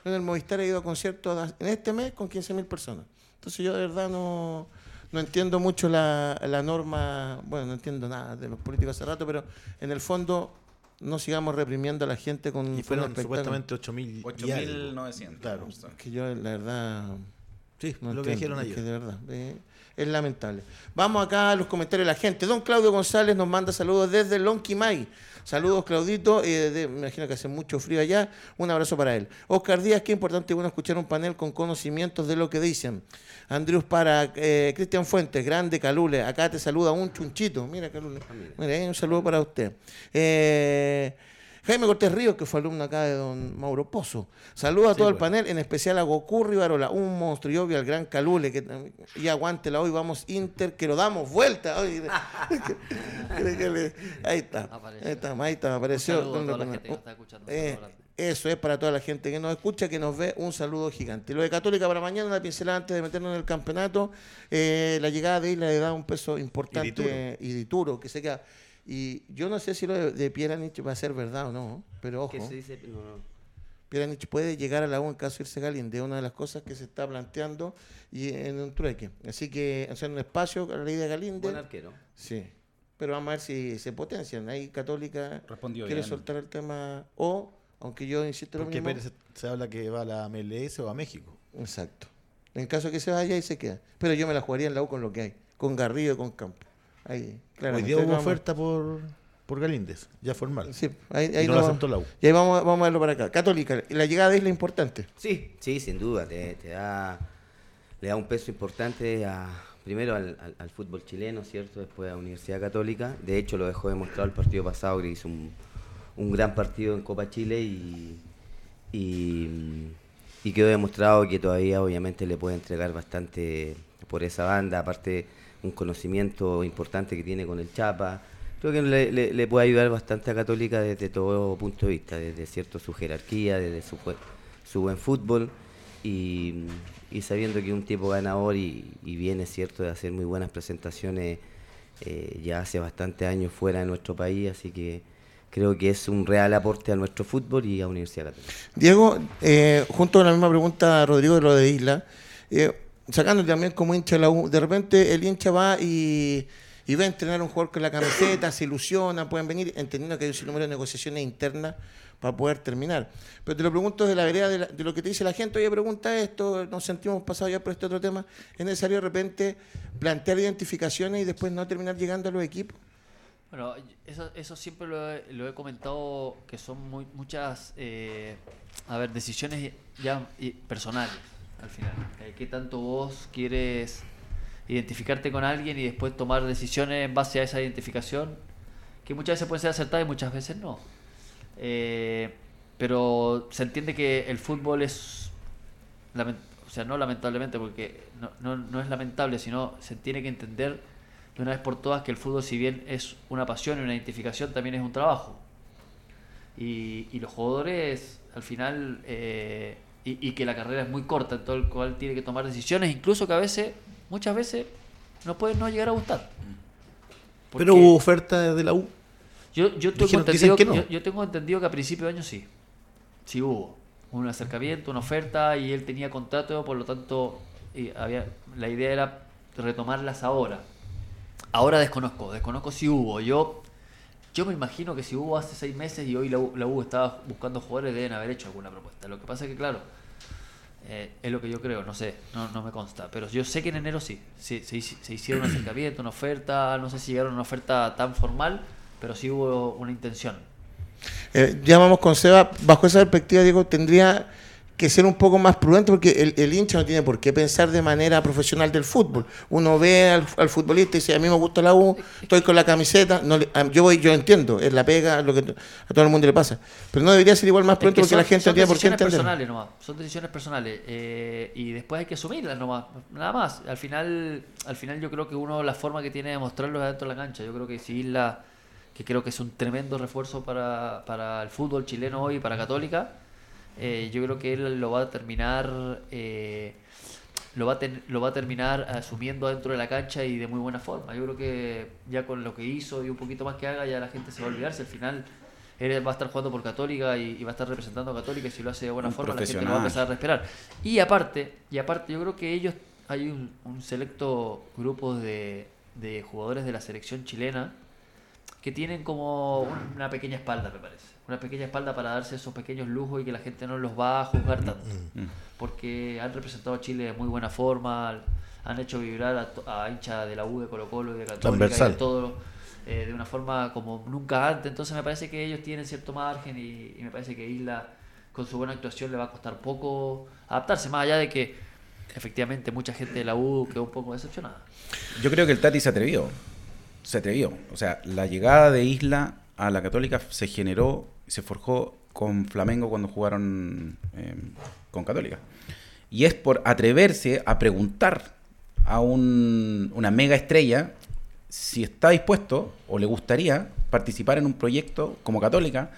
A: en el Movistar he ido a conciertos en este mes con 15.000 personas. Entonces yo de verdad no, no entiendo mucho la, la norma, bueno, no entiendo nada de los políticos hace rato, pero en el fondo no sigamos reprimiendo a la gente con
B: Y fueron supuestamente 8.000
C: 8.900.
B: Claro.
A: Que yo, la verdad, sí, no
B: Lo que dijeron
A: es
B: ayer.
A: que de verdad, eh, es lamentable. Vamos acá a los comentarios de la gente. Don Claudio González nos manda saludos desde Lonquimay. Saludos, Claudito. eh, de- me imagino que hace mucho frío allá. Un abrazo para él. Oscar Díaz, qué importante bueno escuchar un panel con conocimientos de lo que dicen. Andrews para eh, Cristian Fuentes, grande Calule. Acá te saluda un chunchito. Mira, Calule. Mira, eh, un saludo para usted. Eh, Jaime Cortés Ríos, que fue alumno acá de don Mauro Pozo. Saludos a todo el panel, en especial a Goku Rivarola, un monstruo y obvio al gran Calule, que y aguántela hoy, vamos Inter, que lo damos vuelta. Hoy. [LAUGHS] Ahí está,
D: Apareció.
A: ahí está, ahí está, apareció.
D: Un saludo a
A: ¿Dónde
D: toda la
A: pone?
D: gente que nos está escuchando.
A: Eh,
D: grande.
A: eso es para toda la gente que nos escucha, que nos ve, un saludo gigante. Lo de Católica para mañana, una pincelada antes de meternos en el campeonato. eh, la llegada de Isla le da un peso importante y Dituro, que se queda. Y yo no sé si lo de, de Pieranich va a ser verdad o no, pero ojo.
E: ¿Qué se dice? No, no.
A: Pieranich puede llegar a la U en caso de irse Galíndez, una de las cosas que se está planteando y en un trueque. Así que hacer un espacio a la ley de Galíndez.
E: Buen arquero.
A: Sí. Pero vamos a ver si se potencian. Ahí Católica
C: Respondió
A: quiere
C: bien.
A: soltar el tema. O, aunque yo insisto lo
B: Porque
A: mismo.
B: Pérez se, se habla que va a la MLS o a México.
A: Exacto. En caso que se vaya, ahí se queda. Pero yo me la jugaría en la U con lo que hay. Con Garrido y con Campo. Ahí, claro.
B: Hoy día hubo oferta por, por Galíndez, ya formal.
A: Sí, ahí, ahí
B: y no
A: lo-
B: la aceptó la U.
A: Y ahí vamos, vamos a verlo para acá. Católica, la llegada de Isla importante.
E: Sí, sí, sin duda, te, te da, le da un peso importante a, primero al, al- al fútbol chileno, ¿cierto? Después a la Universidad Católica. De hecho, lo dejó demostrado el partido pasado, que hizo un, un gran partido en Copa Chile y, y, y quedó demostrado que todavía obviamente le puede entregar bastante por esa banda, aparte un conocimiento importante que tiene con el Chapa. Creo que le, le- le puede ayudar bastante a Católica desde todo punto de vista, desde cierto su jerarquía, desde su, buen fútbol y, sabiendo que un tipo ganador y, y viene cierto de hacer muy buenas presentaciones eh, ya hace bastante años fuera de nuestro país, así que creo que es un real aporte a nuestro fútbol y a Universidad Católica.
A: Diego, eh, junto a la misma pregunta, Rodrigo, de lo de Isla, eh, sacando también como hincha de la U, de repente el hincha va y, y va a entrenar a un jugador con la camiseta, se ilusiona, pueden venir, entendiendo que hay un sinnúmero de negociaciones internas para poder terminar. Pero te lo pregunto de la vereda de, la- de lo que te dice la gente, oye, pregunta esto, nos sentimos pasados ya por este otro tema, ¿es necesario de repente plantear identificaciones y después no terminar llegando a los equipos?
D: Bueno, eso, eso siempre lo he, lo he comentado, que son muy, muchas, eh, a ver, decisiones ya personales, al final. Eh, ¿Qué tanto vos quieres identificarte con alguien y después tomar decisiones en base a esa identificación? Que muchas veces pueden ser acertadas y muchas veces no. Eh, pero se entiende que el fútbol es, o sea, no lamentablemente, porque no, no, no es lamentable, sino se tiene que entender de una vez por todas que el fútbol, si bien es una pasión y una identificación, también es un trabajo. Y, y los jugadores, al final, eh, y, y que la carrera es muy corta, en todo el cual tiene que tomar decisiones, incluso que a veces, muchas veces, no pueden no llegar a gustar.
B: Pero hubo oferta de la U.
D: yo, yo, tengo
B: dijeron-
D: entendido,
B: que no.
D: yo, yo tengo entendido que a principio de año sí. Sí hubo. Un acercamiento, una oferta y él tenía contrato, por lo tanto, y había, la idea era retomarlas ahora. Ahora desconozco, desconozco si hubo. Yo, yo me imagino que si hubo hace seis meses y hoy la U, la U estaba buscando jugadores, deben haber hecho alguna propuesta. Lo que pasa es que, claro, eh, es lo que yo creo, no sé, no, no me consta. Pero yo sé que en enero sí, sí, se, se hicieron [CLEARS THROAT] un acercamiento, una oferta, no sé si llegaron a una oferta tan formal, pero sí hubo una intención.
A: Eh, ya vamos con Seba. Bajo esa perspectiva, Diego, tendría que ser un poco más prudente porque el, el hincha no tiene por qué pensar de manera profesional del fútbol. Uno ve al, al futbolista y dice, a mí me gusta la U, estoy con la camiseta, no le- yo voy, yo entiendo, es la pega, lo que a todo el mundo le pasa. Pero no debería ser igual más
D: Es
A: prudente
D: que
A: porque la
D: son-
A: gente
D: son
A: no tiene por qué
D: decisiones
A: entender.
D: personales nomás, son decisiones personales eh, y después hay que asumirlas nomás, nada más. Al final, al final yo creo que uno la forma que tiene de mostrarlo es dentro de la cancha. Yo creo que si Isla, que creo que es un tremendo refuerzo para, para el fútbol chileno hoy, para Católica, eh, yo creo que él lo va a terminar eh, lo va a ten- lo va a terminar asumiendo dentro de la cancha y de muy buena forma. Yo creo que ya con lo que hizo y un poquito más que haga ya la gente se va a olvidarse. Al final él va a estar jugando por Católica y, y va a estar representando a Católica y si lo hace de buena
C: Un
D: forma la gente lo va a empezar a respirar. Y aparte, y aparte yo creo que ellos hay un, selecto grupo de, de jugadores de la selección chilena que tienen como una pequeña espalda, me parece. Una pequeña espalda para darse esos pequeños lujos y que la gente no los va a juzgar tanto. Mm. Porque han representado a Chile de muy buena forma, han hecho vibrar a, a hincha de la U, de Colo Colo y de Católica y de todo eh, de una forma como nunca antes. Entonces me parece que ellos tienen cierto margen y, y me parece que Isla con su buena actuación le va a costar poco adaptarse, más allá de que efectivamente mucha gente de la U quedó un poco decepcionada.
C: Yo creo que el Tati se atrevió se atrevió. O sea, la llegada de Isla a la Católica se generó, se forjó con Flamengo cuando jugaron eh, con Católica. Y es por atreverse a preguntar a una mega estrella si está dispuesto o le gustaría participar en un proyecto como Católica,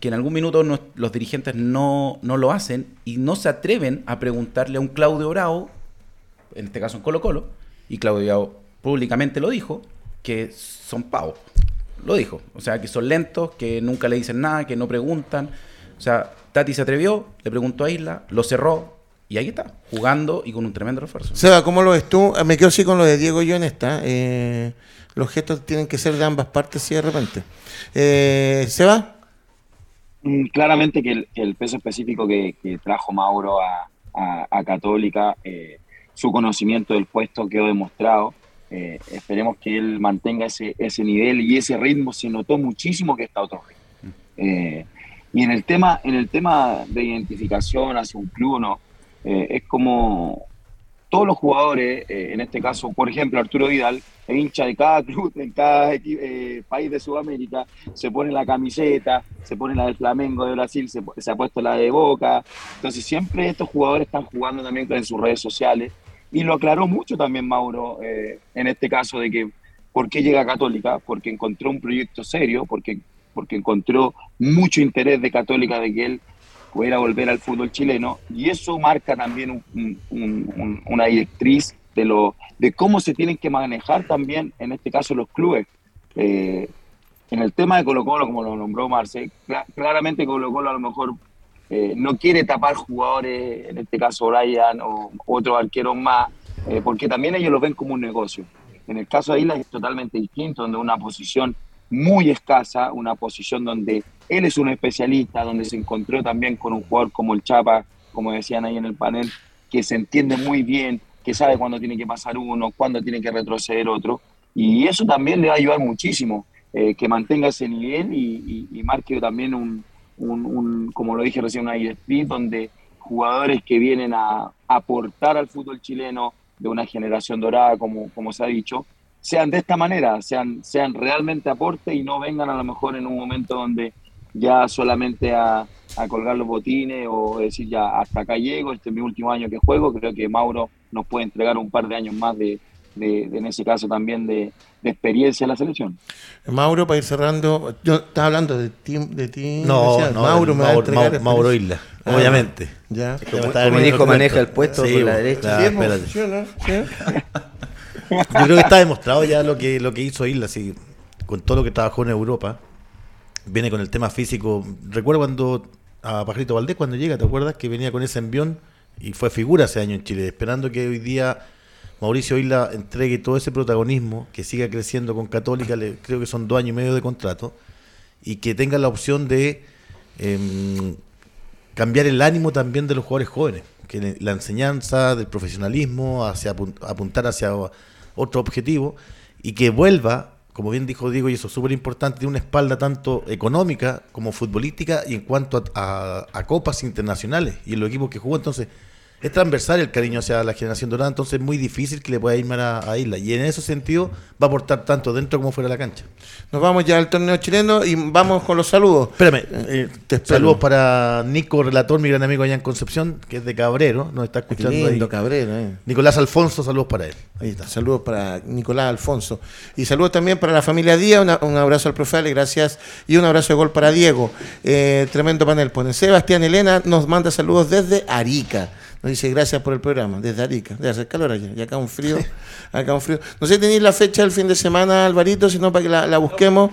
C: que en algún minuto los dirigentes no, no, lo hacen y no se atreven a preguntarle a un Claudio Bravo, en este caso en Colo Colo, y Claudio Bravo públicamente lo dijo, que son pavos. Lo dijo. O sea, que son lentos, que nunca le dicen nada, que no preguntan. O sea, Tati se atrevió, le preguntó a Isla, lo cerró y ahí está, jugando y con un tremendo refuerzo.
A: Seba, ¿cómo lo ves tú? Me quedo así con lo de Diego y yo en esta. Eh, los gestos tienen que ser de ambas partes, sí, de repente. Eh, ¿Seba?
G: Mm, claramente que el, peso específico que, trajo Mauro a, Católica, eh, su conocimiento del puesto quedó demostrado. Eh, esperemos que él mantenga ese, ese nivel y ese ritmo. Se notó muchísimo que está otro ritmo. Eh, y en el tema, en el tema de identificación hacia un club, ¿no? Eh, es como todos los jugadores, en este caso, por ejemplo, Arturo Vidal, es hincha de cada club, en cada país de Sudamérica, se pone la camiseta, se pone la del Flamengo de Brasil, se, se ha puesto la de Boca. Entonces siempre estos jugadores están jugando también en sus redes sociales y lo aclaró mucho también Mauro eh, en este caso de que por qué llega a Católica, porque encontró un proyecto serio, porque, porque encontró mucho interés de Católica de que él pudiera volver al fútbol chileno y eso marca también una directriz de, lo, de cómo se tienen que manejar también, en este caso, los clubes. Eh, en el tema de Colo Colo, como lo nombró Marce, claramente Colo Colo a lo mejor eh, no quiere tapar jugadores, en este caso Brian o otros arqueros más, eh, porque también ellos lo ven como un negocio. En el caso de Isla es totalmente distinto, donde una posición muy escasa, una posición donde él es un especialista, donde se encontró también con un jugador como el Chapa, como decían ahí en el panel, que se entiende muy bien, que sabe cuándo tiene que pasar uno, cuándo tiene que retroceder otro, y eso también le va a ayudar muchísimo, eh, que mantenga ese nivel y marque también un, un, como lo dije recién, una directriz donde jugadores que vienen a aportar al fútbol chileno de una generación dorada, como, como se ha dicho, sean de esta manera, sean, sean realmente aporte y no vengan a lo mejor en un momento donde ya solamente a, a colgar los botines o decir ya hasta acá llego, este es mi último año que juego, creo que Mauro nos puede entregar un par de años más de, de, en ese caso también de, experiencia en la selección.
A: Mauro, para ir cerrando, yo estaba hablando de ti, de ti
B: no, no, Mauro me va a entregar Mauro, Isla, ah, obviamente.
E: Ya. Como, dijo, maneja el puesto por la derecha.
B: sí, [LAUGHS] Yo creo que está demostrado ya lo que, lo que hizo Isla, así, con todo lo que trabajó en Europa. Viene con el tema físico. Recuerdo cuando a Pajarito Valdés, cuando llega, ¿te acuerdas? Que venía con ese envión y fue figura ese año en Chile, esperando que hoy día Mauricio Isla entregue todo ese protagonismo, que siga creciendo con Católica, le, creo que son dos años y medio de contrato, y que tenga la opción de em, cambiar el ánimo también de los jugadores jóvenes, que la enseñanza del profesionalismo, hacia apuntar hacia otro objetivo, y que vuelva, como bien dijo Diego, y eso es súper importante, de una espalda tanto económica como futbolística y en cuanto a, a copas internacionales y en los equipos que jugó. Entonces, es transversal el cariño hacia la generación dorada, entonces es muy difícil que le pueda ir mal a, Isla. Y en ese sentido va a aportar tanto dentro como fuera de la cancha.
A: Nos vamos ya al torneo chileno y vamos con los saludos.
B: Espérame, eh, saludos para Nico Relator, mi gran amigo allá en Concepción, que es de Cabrero, nos está escuchando lindo,
A: Cabrero, eh.
B: Nicolás Alfonso, saludos para él.
A: Ahí está, saludos para Nicolás Alfonso. Y saludos también para la familia Díaz, un abrazo al profe Ale, gracias. Y un abrazo de gol para Diego. Eh, tremendo panel. Pone Sebastián Elena nos manda saludos desde Arica Nos dice gracias por el programa, desde Arica. Debe hacer calor allá. Y acá un frío. [LAUGHS] acá un frío. No sé si tenéis la fecha del fin de semana, Alvarito, sino para que la, busquemos.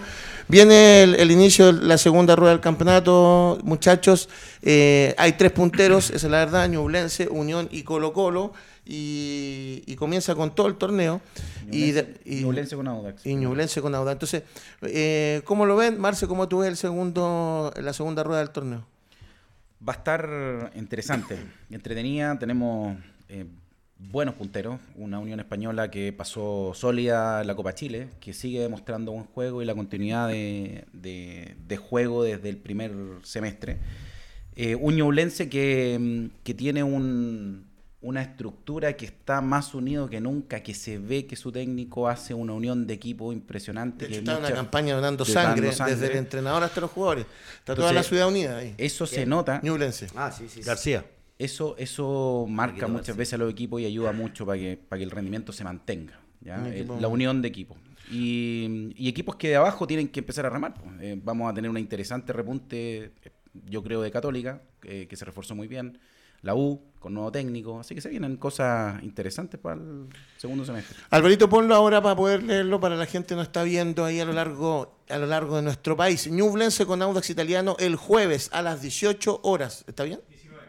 A: Viene el, inicio de la segunda rueda del campeonato, muchachos. Eh, hay tres punteros, esa es la verdad, Ñublense, Unión y Colo Colo. Y, comienza con todo el torneo.
C: Ñublense, y, Ñublense con Audax.
A: Y Ñublense con Audax. Entonces, eh, ¿cómo lo ven? Marce, ¿cómo tú ves el segundo, la segunda rueda del torneo?
C: Va a estar interesante, entretenida. Tenemos eh, buenos punteros. Una Unión Española que pasó sólida la Copa Chile, que sigue demostrando buen juego y la continuidad de, juego desde el primer semestre. Eh, un que, que tiene un, una estructura que está más unido que nunca, que se ve que su técnico hace una unión de equipo impresionante.
A: que está en una campaña donando sangre, desde el entrenador hasta los jugadores. Está toda la ciudad unida ahí.
C: Eso se nota.
A: Ñublense.
B: Ah, sí, sí. García.
C: Eso, eso marca muchas veces a los equipos y ayuda mucho para que, para que el rendimiento se mantenga. la unión de equipos. Y, equipos que de abajo tienen que empezar a remar. Pues. Eh, vamos a tener una interesante repunte, yo creo, de Católica, que se reforzó muy bien la U con nuevo técnico, así que se vienen cosas interesantes para el segundo semestre.
A: Alvarito, ponlo ahora para poder leerlo para la gente que no está viendo ahí a lo largo a lo largo de nuestro país. Ñublense con Audax Italiano el jueves a las 18 horas, ¿está bien?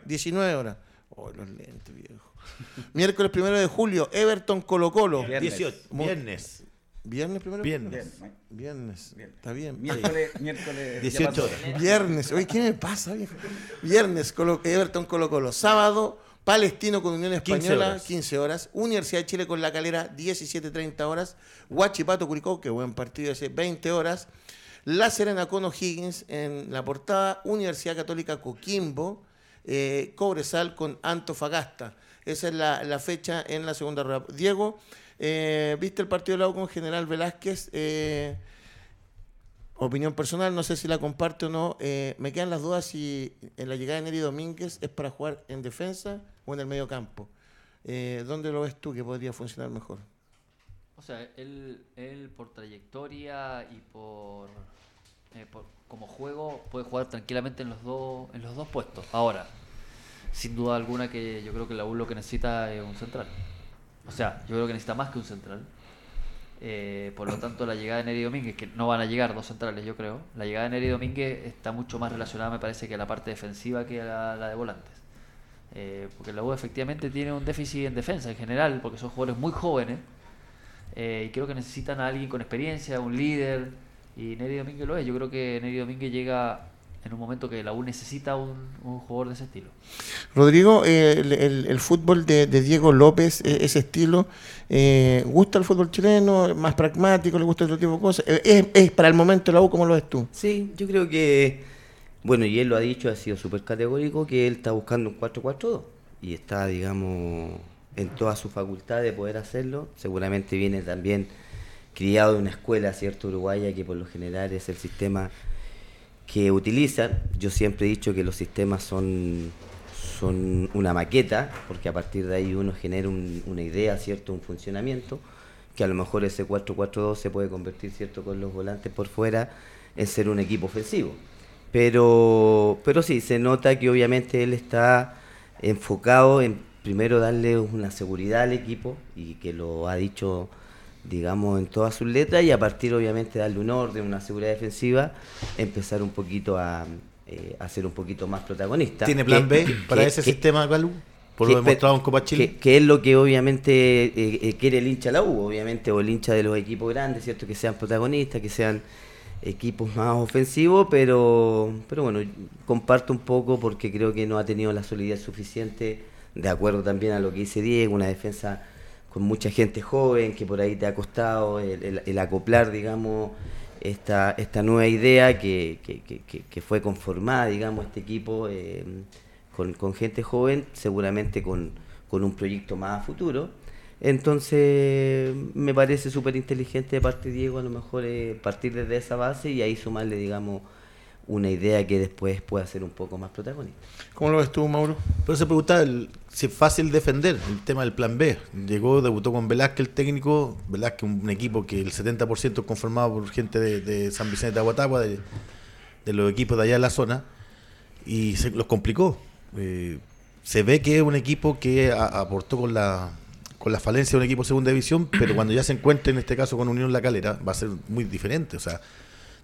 A: 19, horas. Oh, los lentes, viejo. [LAUGHS] Miércoles primero de julio, Everton Colo Colo.
B: Viernes. 18, viernes. ¿Viernes
A: primero?
B: Viernes.
A: Viernes. Está bien.
C: Miércoles, [LAUGHS] miércoles
B: 18 horas.
A: Viernes. Oye, ¿qué me pasa, viejo? Viernes, Everton Colo Colo. Sábado, Palestino con Unión Española, 15 horas. Universidad de Chile con La Calera, 17.30 horas. Huachipato Curicó, que buen partido ese, 20 horas. La Serena con O'Higgins en la portada. Universidad Católica Coquimbo. Eh, Cobresal con Antofagasta. Esa es la, la fecha en la segunda rueda. Diego, eh, ¿Viste el partido de la U con General Velázquez? Eh, opinión personal, no sé si la comparte o no. Eh, me quedan las dudas si en la llegada de Neri Domínguez es para jugar en defensa o en el medio campo. ¿Dónde lo ves tú que podría funcionar mejor?
D: O sea, él, él por trayectoria y por, como juego puede jugar tranquilamente en los dos en los dos puestos. Ahora, sin duda alguna que yo creo que la U lo que necesita es un central. O sea, yo creo que necesita más que un central. Eh, por lo tanto, la llegada de Neri Domínguez, que no van a llegar dos centrales, yo creo, la llegada de Neri Domínguez está mucho más relacionada, me parece, que a la parte defensiva que a la, de volantes. Eh, porque la U efectivamente tiene un déficit en defensa en general, porque son jugadores muy jóvenes eh, y creo que necesitan a alguien con experiencia, un líder, y Neri Domínguez lo es. Yo creo que Neri Domínguez llega en un momento que la U necesita un, jugador de ese estilo.
A: Rodrigo, eh, el, fútbol de, Diego López, eh, ese estilo, eh, ¿gusta el fútbol chileno? ¿Más pragmático? ¿Le gusta otro tipo de cosas? ¿Es, para el momento la U como lo ves tú?
E: Sí, yo creo que, bueno, y él lo ha dicho, ha sido súper categórico, que él está buscando un 4-4-2 y está, digamos, en toda su facultad de poder hacerlo. Seguramente viene también criado de una escuela, ¿cierto? Uruguaya, que por lo general es el sistema que utilizan. Yo siempre he dicho que los sistemas son, son una maqueta, porque a partir de ahí uno genera una idea, ¿cierto? Un funcionamiento, que a lo mejor ese 4-4-2 se puede convertir, ¿cierto? Con los volantes por fuera en ser un equipo ofensivo. Pero, pero sí, se nota que obviamente él está enfocado en primero darle una seguridad al equipo y que lo ha dicho digamos, en todas sus letras y a partir, obviamente, darle un orden, una seguridad defensiva, empezar un poquito a, eh, ser un poquito más protagonista.
B: ¿Tiene plan B para ese sistema, Galú? Por lo demostrado en Copa Chile.
E: Que, es lo que obviamente eh, eh, quiere el hincha la U, obviamente, o el hincha de los equipos grandes, ¿cierto? Que sean protagonistas, que sean equipos más ofensivos, pero, pero bueno, comparto un poco porque creo que no ha tenido la solidez suficiente, de acuerdo también a lo que dice Diego, una defensa con mucha gente joven que por ahí te ha costado el, acoplar, digamos, esta, esta nueva idea que, que, fue conformada, digamos, este equipo eh, con, gente joven, seguramente con, con un proyecto más a futuro. Entonces, me parece súper inteligente de parte de Diego a lo mejor eh, partir desde esa base y ahí sumarle, digamos, una idea que después pueda ser un poco más protagonista.
A: ¿Cómo lo ves tú, Mauro?
B: Pero se preguntaba si es fácil defender el tema del plan B. Llegó, debutó con Velázquez, el técnico. Velázquez, un equipo que el 70% es conformado por gente de, San Vicente de Aguatagua, de, los equipos de allá de la zona, y se los complicó. Eh, se ve que es un equipo que aportó con la con la falencia de un equipo de segunda división, pero cuando ya se encuentre en este caso con Unión La Calera, va a ser muy diferente. O sea,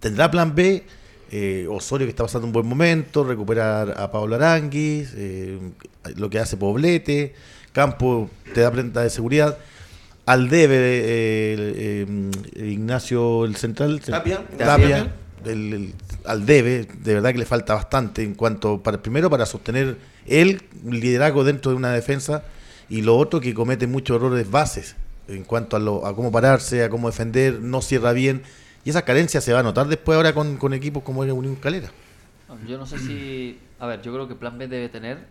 B: tendrá plan B, eh, Osorio que está pasando un buen momento, recuperar a Pablo Aranguis, eh, lo que hace Poblete, Campo te da prenda de seguridad. Al debe eh, Ignacio el central,
A: Tapia,
B: Tapia el, al debe, de verdad que le falta bastante en cuanto, para primero para sostener el liderazgo dentro de una defensa y lo otro que comete muchos errores bases en cuanto a, lo, a cómo pararse, a cómo defender, no cierra bien y esa carencia se va a notar después ahora con, equipos como el Unión Calera.
D: Yo no sé si, a ver, yo creo que Plan B debe tener,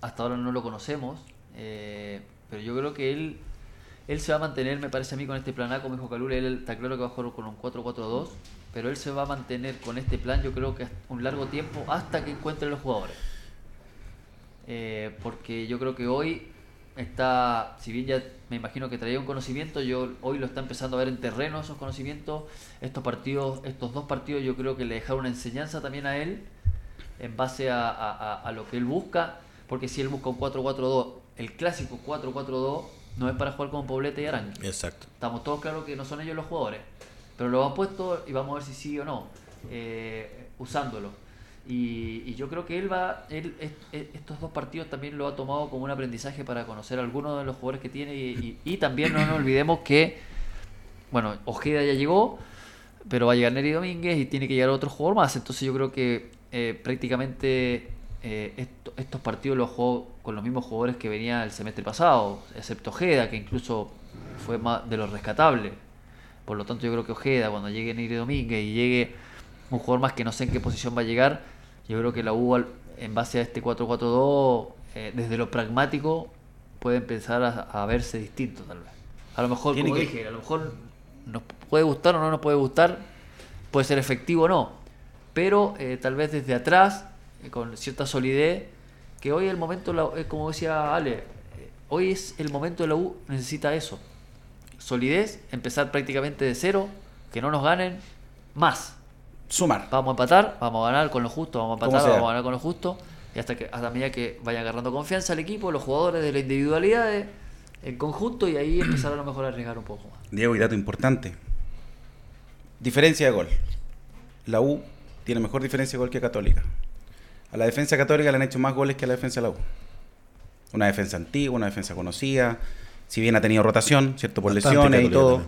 D: hasta ahora no lo conocemos, eh, pero yo creo que él él se va a mantener, me parece a mí, con este plan A, como dijo Calule, él está claro que va a jugar con un 4-4-2, pero él se va a mantener con este plan, yo creo que un largo tiempo hasta que encuentre los jugadores. Eh, porque yo creo que hoy está, si bien ya me imagino que traía un conocimiento, yo hoy lo está empezando a ver en terreno esos conocimientos. Estos partidos, estos dos partidos, yo creo que le dejaron una enseñanza también a él en base a, a lo que él busca, porque si él busca un 4-4-2, el clásico 4-4-2 no es para jugar con Poblete y Arangui.
B: Exacto.
D: Estamos todos claros que no son ellos los jugadores. Pero lo han puesto y vamos a ver si sí o no, eh, usándolo. Y, yo creo que él va, él, estos dos partidos también lo ha tomado como un aprendizaje para conocer a algunos de los jugadores que tiene. Y, también no nos olvidemos que, bueno, Ojeda ya llegó, pero va a llegar Neri Domínguez y tiene que llegar otro jugador más. Entonces yo creo que eh, prácticamente eh, estos partidos los jugó con los mismos jugadores que venía el semestre pasado, excepto Ojeda, que incluso fue más de los rescatables. Por lo tanto, yo creo que Ojeda, cuando llegue Neri Domínguez y llegue un jugador más que no sé en qué posición va a llegar, yo creo que la U, en base a este 4-4-2, eh, desde lo pragmático, puede empezar a, verse distinto, tal vez. A lo mejor, como dije, a lo mejor nos puede gustar o no nos puede gustar, puede ser efectivo o no, pero eh, tal vez desde atrás eh, con cierta solidez, que hoy el momento, es como decía Ale, hoy es el momento de la U, necesita eso. Solidez, empezar prácticamente de cero, que no nos ganen más.
C: Sumar.
D: Vamos a empatar, vamos a ganar con lo justo, vamos a empatar, vamos a ganar con lo justo. Y hasta que hasta medida que vaya agarrando confianza el equipo, los jugadores de la individualidad, en conjunto, y ahí [CLEARS THROAT] empezar a lo mejor a arriesgar un poco más.
C: Diego, y dato importante. Diferencia de gol. La U tiene mejor diferencia de gol que Católica. A la defensa católica le han hecho más goles que a la defensa de la U. Una defensa antigua, una defensa conocida. Si bien ha tenido rotación, ¿cierto? Por lesiones y todo.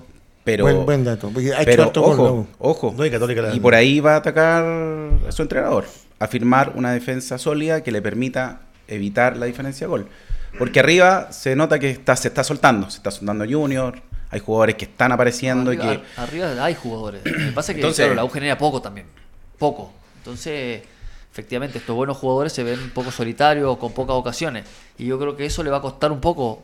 C: Pero,
A: buen, dato.
C: pero ojo, ojo. y por ahí va a atacar a su entrenador. A firmar una defensa sólida que le permita evitar la diferencia de gol. Porque arriba se nota que está, se está soltando. Se está soltando Junior. Hay jugadores que están apareciendo.
D: arriba,
C: y que...
D: arriba hay jugadores. Lo que pasa es que la U genera poco también. Poco. Entonces efectivamente estos buenos jugadores se ven un poco solitarios, con pocas ocasiones. Y yo creo que eso le va a costar un poco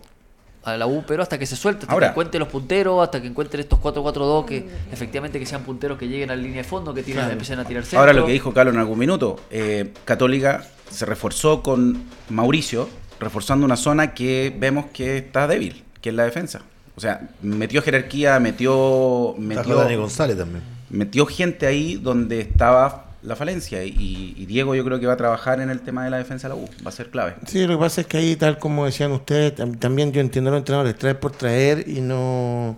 D: a la U, pero hasta que se suelte, hasta que encuentre los punteros, hasta que encuentre estos 4-4-2 que efectivamente que sean punteros que lleguen a la línea de fondo, que empiecen a tirar
C: Ahora lo que dijo Carlos en algún minuto, eh, Católica se reforzó con Mauricio, reforzando una zona que vemos que está débil, que es la defensa. O sea, metió jerarquía, metió... metió
B: Dani González también.
C: Metió gente ahí donde estaba la falencia. Y, Diego yo creo que va a trabajar en el tema de la defensa de la U, va a ser clave.
A: Sí, lo que pasa es que ahí, tal como decían ustedes, también yo entiendo a los entrenadores, traer por traer y no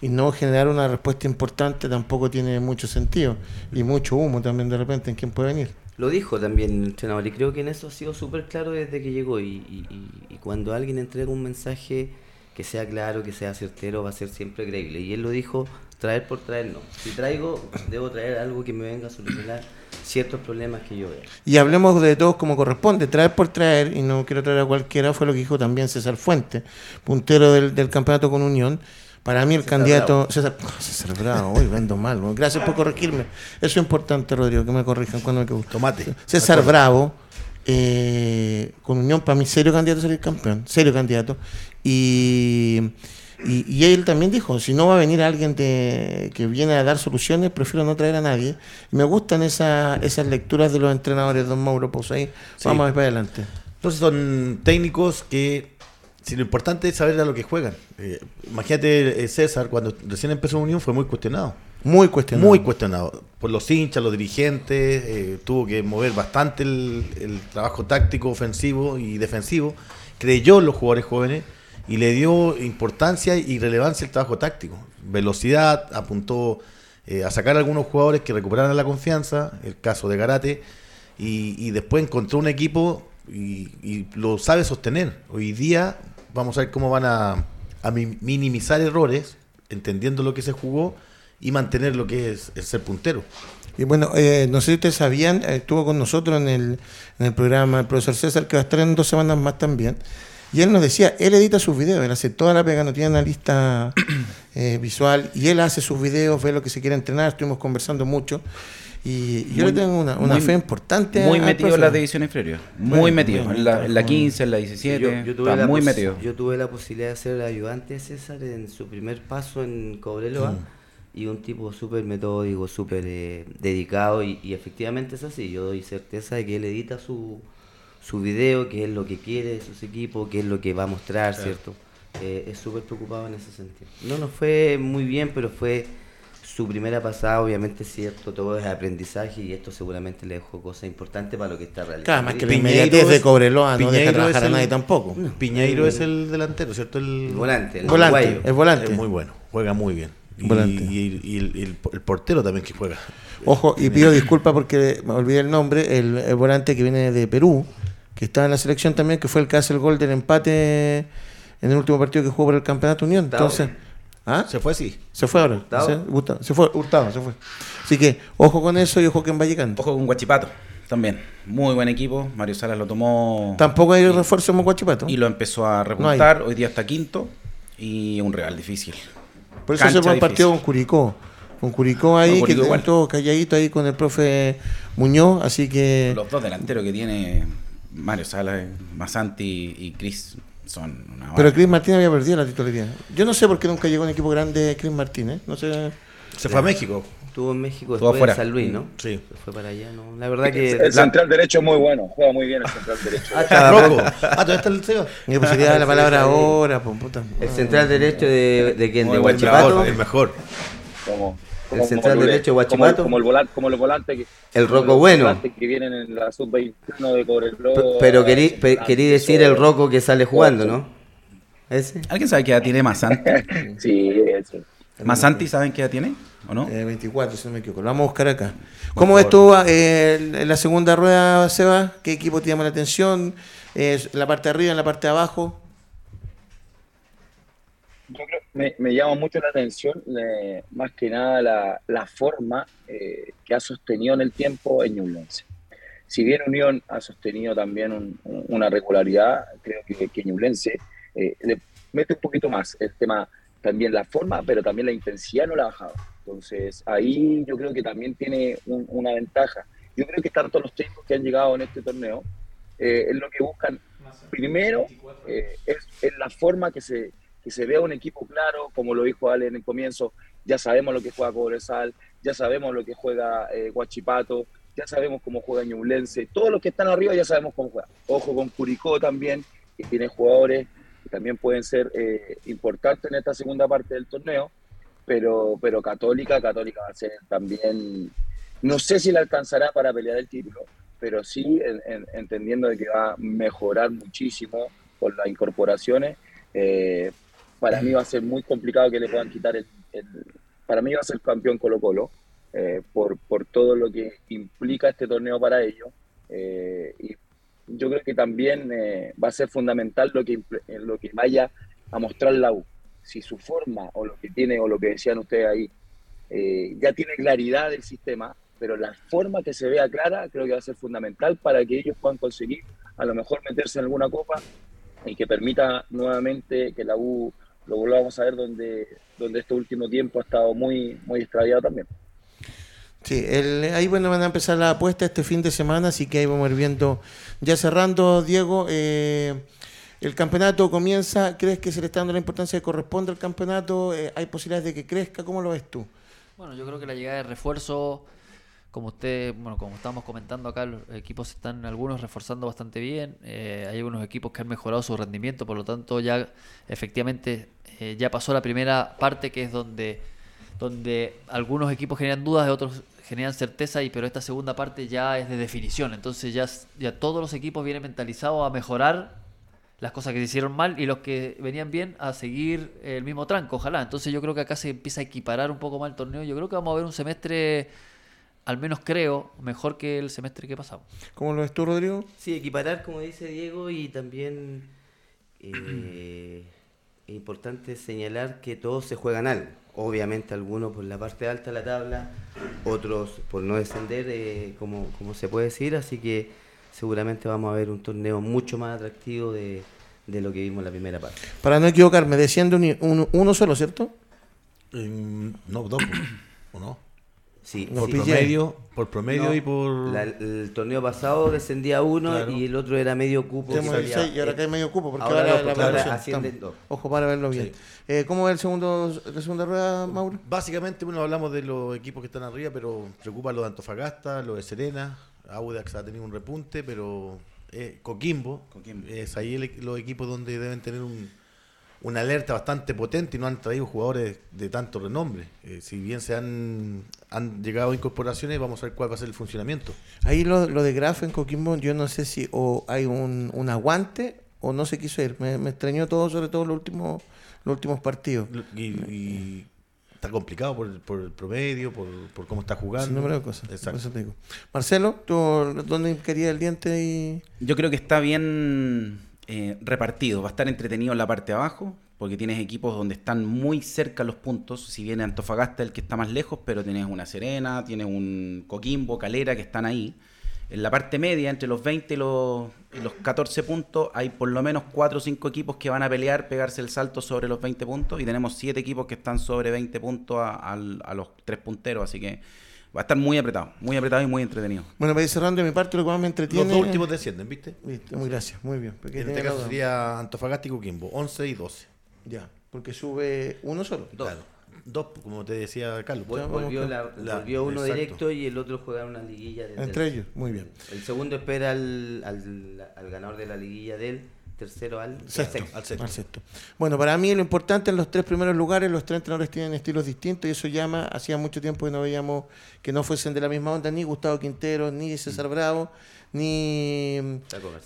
A: y no generar una respuesta importante tampoco tiene mucho sentido. Y mucho humo también de repente en quién puede venir.
E: Lo dijo también el entrenador y creo que en eso ha sido súper claro desde que llegó. Y, y, cuando alguien entrega un mensaje que sea claro, que sea certero, va a ser siempre creíble. Y él lo dijo traer por traer no. Si traigo, debo traer algo que me venga a solucionar ciertos problemas que yo veo.
A: Y hablemos de todos como corresponde, traer por traer, y no quiero traer a cualquiera, fue lo que dijo también César Fuente, puntero del, campeonato con Unión. Para mí el candidato... César, César Bravo, hoy vendo mal. Gracias por corregirme. Eso es importante, Rodrigo, que me corrijan cuando me gusta.
B: Tomate.
A: César Bravo, eh, con Unión, para mí serio candidato a ser campeón, serio candidato. Y y, él también dijo, si no va a venir alguien que viene a dar soluciones, prefiero no traer a nadie. me gustan esa, esas lecturas de los entrenadores, don Mauro pues ahí Vamos a ver para adelante.
B: Entonces son técnicos que, si lo importante es saber a lo que juegan. Eh, imagínate, eh, César, cuando recién empezó Unión fue muy cuestionado.
A: Muy cuestionado.
B: Muy cuestionado. Por los hinchas, los dirigentes, eh, tuvo que mover bastante el, el, trabajo táctico, ofensivo y defensivo. Creyó en los jugadores jóvenes y le dio importancia y relevancia al trabajo táctico. Velocidad, apuntó eh, a sacar a algunos jugadores que recuperaran la confianza, el caso de Garate, y, después encontró un equipo y, y, lo sabe sostener. Hoy día vamos a ver cómo van a, a minimizar errores, entendiendo lo que se jugó y mantener lo que es el ser puntero.
A: Y bueno, eh, no sé si ustedes sabían, eh, estuvo con nosotros en el, en el programa el profesor César, que va a estar en dos semanas más también. Y él nos decía, él edita sus videos, él hace toda la pega, no tiene analista [CLEARS THROAT] eh, visual, y él hace sus videos, ve lo que se quiere entrenar, estuvimos conversando mucho. Y yo le tengo una, una
C: muy,
A: fe importante.
C: Muy metido en las divisiones inferiores. Muy metido. Muy en, la, en, la, 15, en la 17.
E: Yo, yo tuve
C: muy metido.
E: Yo tuve la posibilidad de ser ayudante de César en su primer paso en Cobreloa. Mm. Y un tipo súper metódico, súper eh, dedicado. Y, y, efectivamente es así. Yo doy certeza de que él edita su, su video, qué es lo que quiere de sus equipos, qué es lo que va a mostrar, claro. ¿cierto? Eh, es súper preocupado en ese sentido. No nos fue muy bien, pero fue su primera pasada, obviamente cierto, todo es aprendizaje y esto seguramente le dejó cosas importantes para lo que está realizando.
A: Claro, más que la inmediatez de Cobreloa no deja trabajar a nadie tampoco.
B: No, Piñeiro el, es el delantero, ¿cierto? El,
E: el volante, el
A: volante, el volante.
B: Es muy bueno, juega muy bien. Y, y, y el, el, el, portero también que juega.
A: Ojo, y pido disculpas porque me olvidé el nombre, el, volante que viene de Perú, que está en la selección también, que fue el que hace el gol del empate en el último partido que jugó por el Campeonato Unión. Entonces,
B: ¿Ah? Se fue así.
A: Se fue ahora. ¿Se, se fue, Hurtado, se fue. Así que, ojo con eso y ojo que va llegando.
C: Ojo con Guachipato también. Muy buen equipo. Mario Salas lo tomó.
A: Tampoco hay refuerzo en Guachipato.
C: Y lo empezó a repuntar. No Hoy día está quinto. Y un real difícil.
A: Por eso Cancha se fue un partido con Curicó. Con Curicó ahí, con Curicó que todo calladito ahí con el profe Muñoz. Así que.
C: Los dos delanteros que tiene Mario Salas, Masanti y Cris son una
A: Pero Chris Martínez había perdido la titularidad. Yo no sé por qué nunca llegó un equipo grande Chris Martínez. No sé.
B: Se fue a México.
E: Estuvo en México después
C: fuera.
E: de San Luis, ¿no?
B: Sí.
E: Se fue para allá, ¿no? La verdad que...
G: El, central derecho es muy bueno, juega muy bien el central derecho.
B: ah, está Rocco. Ah, todavía está el CEO.
A: Me posibilidad la palabra ahora, pues, puta.
E: El central derecho de, de quién, de
B: Guachipato. El mejor.
G: ¿Cómo?
E: El central derecho Guachipato.
G: Como, como, el volante, como los volantes que,
E: el Rocco bueno.
G: que vienen en la sub-21 de Cobreloa.
E: Pero querí, pe, querí decir el Rocco que sale jugando, ¿no?
C: ¿Ese? ¿Alguien sabe qué edad tiene Masanti? [LAUGHS]
G: sí, ese.
C: ¿Masanti saben qué edad tiene? ¿O no?
A: Eh, 24, si no me equivoco. Lo vamos a buscar acá. ¿Cómo ves tú eh, en la segunda rueda, Seba? ¿Qué equipo te llama la atención? Eh, ¿La parte de arriba, en la parte de abajo?
G: Me, me llama mucho la atención, eh, más que nada, la, la forma eh, que ha sostenido en el tiempo en Ñublense. Si bien Unión ha sostenido también un, un, una regularidad, creo que, que Ñublense eh, le mete un poquito más el tema, también la forma, pero también la intensidad no la ha bajado. Entonces, ahí yo creo que también tiene un, una ventaja. Yo creo que tanto los técnicos que han llegado en este torneo, eh, es lo que buscan primero, eh, es, es, la forma que se, que se vea un equipo claro, como lo dijo Ale en el comienzo, ya sabemos lo que juega Cobresal, ya sabemos lo que juega eh, Guachipato, ya sabemos cómo juega Ñublense, todos los que están arriba ya sabemos cómo juega. Ojo con Curicó también, que tiene jugadores que también pueden ser eh, importantes en esta segunda parte del torneo, pero, pero Católica, Católica va a ser también, no sé si la alcanzará para pelear el título, pero sí en, en, entendiendo de que va a mejorar muchísimo con las incorporaciones. Eh, para mí va a ser muy complicado que le puedan quitar el, para mí va a ser campeón Colo Colo eh, por, por todo lo que implica este torneo para ellos eh, y yo creo que también eh, va a ser fundamental lo que lo que vaya a mostrar la U. Si su forma o lo que tiene o lo que decían ustedes ahí eh, ya tiene claridad del sistema pero la forma que se vea clara creo que va a ser fundamental para que ellos puedan conseguir a lo mejor meterse en alguna copa y que permita nuevamente que la U lo volvamos a ver donde, donde este último tiempo ha estado muy, muy extraviado también.
A: Sí, el, ahí bueno van a empezar la apuesta este fin de semana, así que ahí vamos a ir viendo. Ya cerrando, Diego, eh, el campeonato comienza, ¿crees que se le está dando la importancia que corresponde al campeonato? Eh, ¿Hay posibilidades de que crezca? ¿Cómo lo ves tú?
D: Bueno, yo creo que la llegada de refuerzo, como usted, bueno, como estamos comentando acá, los equipos están algunos reforzando bastante bien. Eh, hay algunos equipos que han mejorado su rendimiento, por lo tanto ya efectivamente eh, ya pasó la primera parte que es donde donde algunos equipos generan dudas, y otros generan certeza, y pero esta segunda parte ya es de definición. Entonces ya, ya todos los equipos vienen mentalizados a mejorar las cosas que se hicieron mal y los que venían bien a seguir el mismo tranco, ojalá. Entonces yo creo que acá se empieza a equiparar un poco más el torneo. Yo creo que vamos a ver un semestre, al menos creo, mejor que el semestre que pasamos.
A: ¿Cómo lo ves tú, Rodrigo?
E: Sí, equiparar, como dice Diego, y también eh, importante señalar que todos se juegan algo. Obviamente algunos por la parte alta de la tabla, otros por no descender, eh, como, como se puede decir, así que seguramente vamos a ver un torneo mucho más atractivo de, lo que vimos en la primera parte.
A: Para no equivocarme, desciende uno solo, ¿cierto?
B: no, dos, ¿o no?
E: Sí,
B: por, promedio, por promedio y por...
E: el torneo pasado descendía uno y el otro era medio cupo.
A: y ahora hay medio cupo, porque ahora, la, Ojo para verlo bien. Eh, ¿Cómo va el segundo, la segunda rueda, Mauro?
B: Básicamente, bueno, hablamos de los equipos que están arriba, pero preocupa lo de Antofagasta, lo de Serena, Audax ha tenido un repunte, pero eh, Coquimbo, es ahí los equipos donde deben tener un, una alerta bastante potente y no han traído jugadores de tanto renombre. Eh, si bien se han, han llegado incorporaciones, vamos a ver cuál va a ser el funcionamiento.
A: Ahí lo, lo de Graf en Coquimbo, yo no sé si o hay un, un aguante o no se quiso ir. Me, me extrañó todo, sobre todo los últimos, los últimos partidos.
B: y está complicado por, por el promedio, por, por, cómo está jugando.
A: número de cosas. Exacto. Marcelo, ¿tú dónde quería el diente? Y...
C: Yo creo que está bien eh, repartido. Va a estar entretenido en la parte de abajo, porque tienes equipos donde están muy cerca los puntos. Si viene Antofagasta el que está más lejos, pero tienes una Serena, tienes un Coquimbo, Calera que están ahí. En la parte media, entre los 20 y los, los 14 puntos, hay por lo menos 4 o 5 equipos que van a pelear, pegarse el salto sobre los 20 puntos. Y tenemos 7 equipos que están sobre 20 puntos a, los 3 punteros. Así que va a estar muy apretado, muy apretado y muy entretenido.
A: Bueno, para ir cerrando de mi parte, lo que más me entretiene.
B: Los dos últimos descienden, ¿viste?
A: Muy gracias, muy bien.
B: en este caso sería Antofagasta y Coquimbo, 11 y 12.
A: Ya, porque sube uno solo.
B: Claro. Dos, como te decía Carlos.
E: volvió, uno directo y el otro juega una liguilla.
A: Entre ellos, muy bien.
E: El segundo espera al, al, ganador de la liguilla del tercero al
A: sexto, Bueno, para mí lo importante en los tres primeros lugares, los tres entrenadores tienen estilos distintos y eso llama, hacía mucho tiempo que no veíamos que no fuesen de la misma onda, ni Gustavo Quintero, ni César mm. Bravo, ni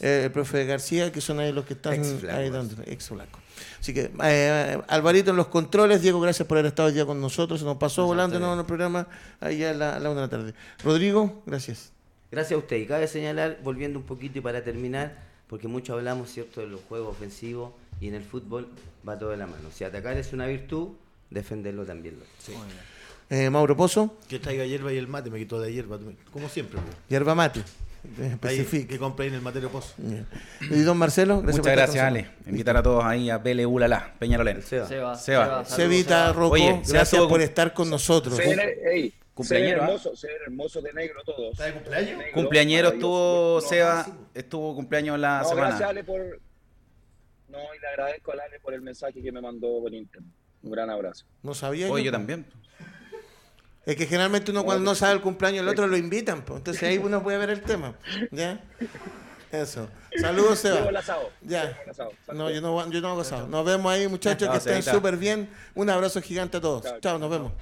A: eh, el profe García, que son ahí los que están ahí dando, ex flaco. Así que, eh, Alvarito en los controles, Diego, gracias por haber estado hoy día con nosotros. Se nos pasó volando en el programa ahí a la, una de la tarde. Rodrigo, gracias.
E: Gracias a usted. Y cabe señalar, volviendo un poquito y para terminar, porque mucho hablamos, ¿cierto?, de los juegos ofensivos y en el fútbol va todo de la mano. Si atacar es una virtud, defenderlo también lo sí.
A: eh, Mauro Pozo.
B: Que traiga hierba y el mate, me quitó de hierba, como siempre.
A: Hierba mate.
B: Ahí, que compre en el Matero Pozo.
A: Y don Marcelo,
C: gracias Muchas gracias, Ale. Invitar a todos ahí a Pele Ulala, Peñarolén.
D: Seba.
A: Seba. Seba. Sebita, Rocco, gracias por estar con nosotros.
G: Se, cumpleañero. hermoso, hermoso de negro todos.
C: ¿Está de cumpleaños? Cumpleañero estuvo Seba, estuvo cumpleaños la semana.
G: Gracias, Ale, por. No, y le agradezco a Ale por el mensaje que me mandó por internet. Un gran abrazo.
A: No sabía.
C: Oye, yo también.
A: Es que generalmente uno cuando no sabe el cumpleaños del otro lo invitan, pues. entonces ahí uno puede ver el tema. ¿Ya? Eso. Saludos, Seba. Ya. No, yo no, yo no hago asado. Nos vemos ahí, muchachos, que estén súper bien. Un abrazo gigante a todos. Chao, nos vemos.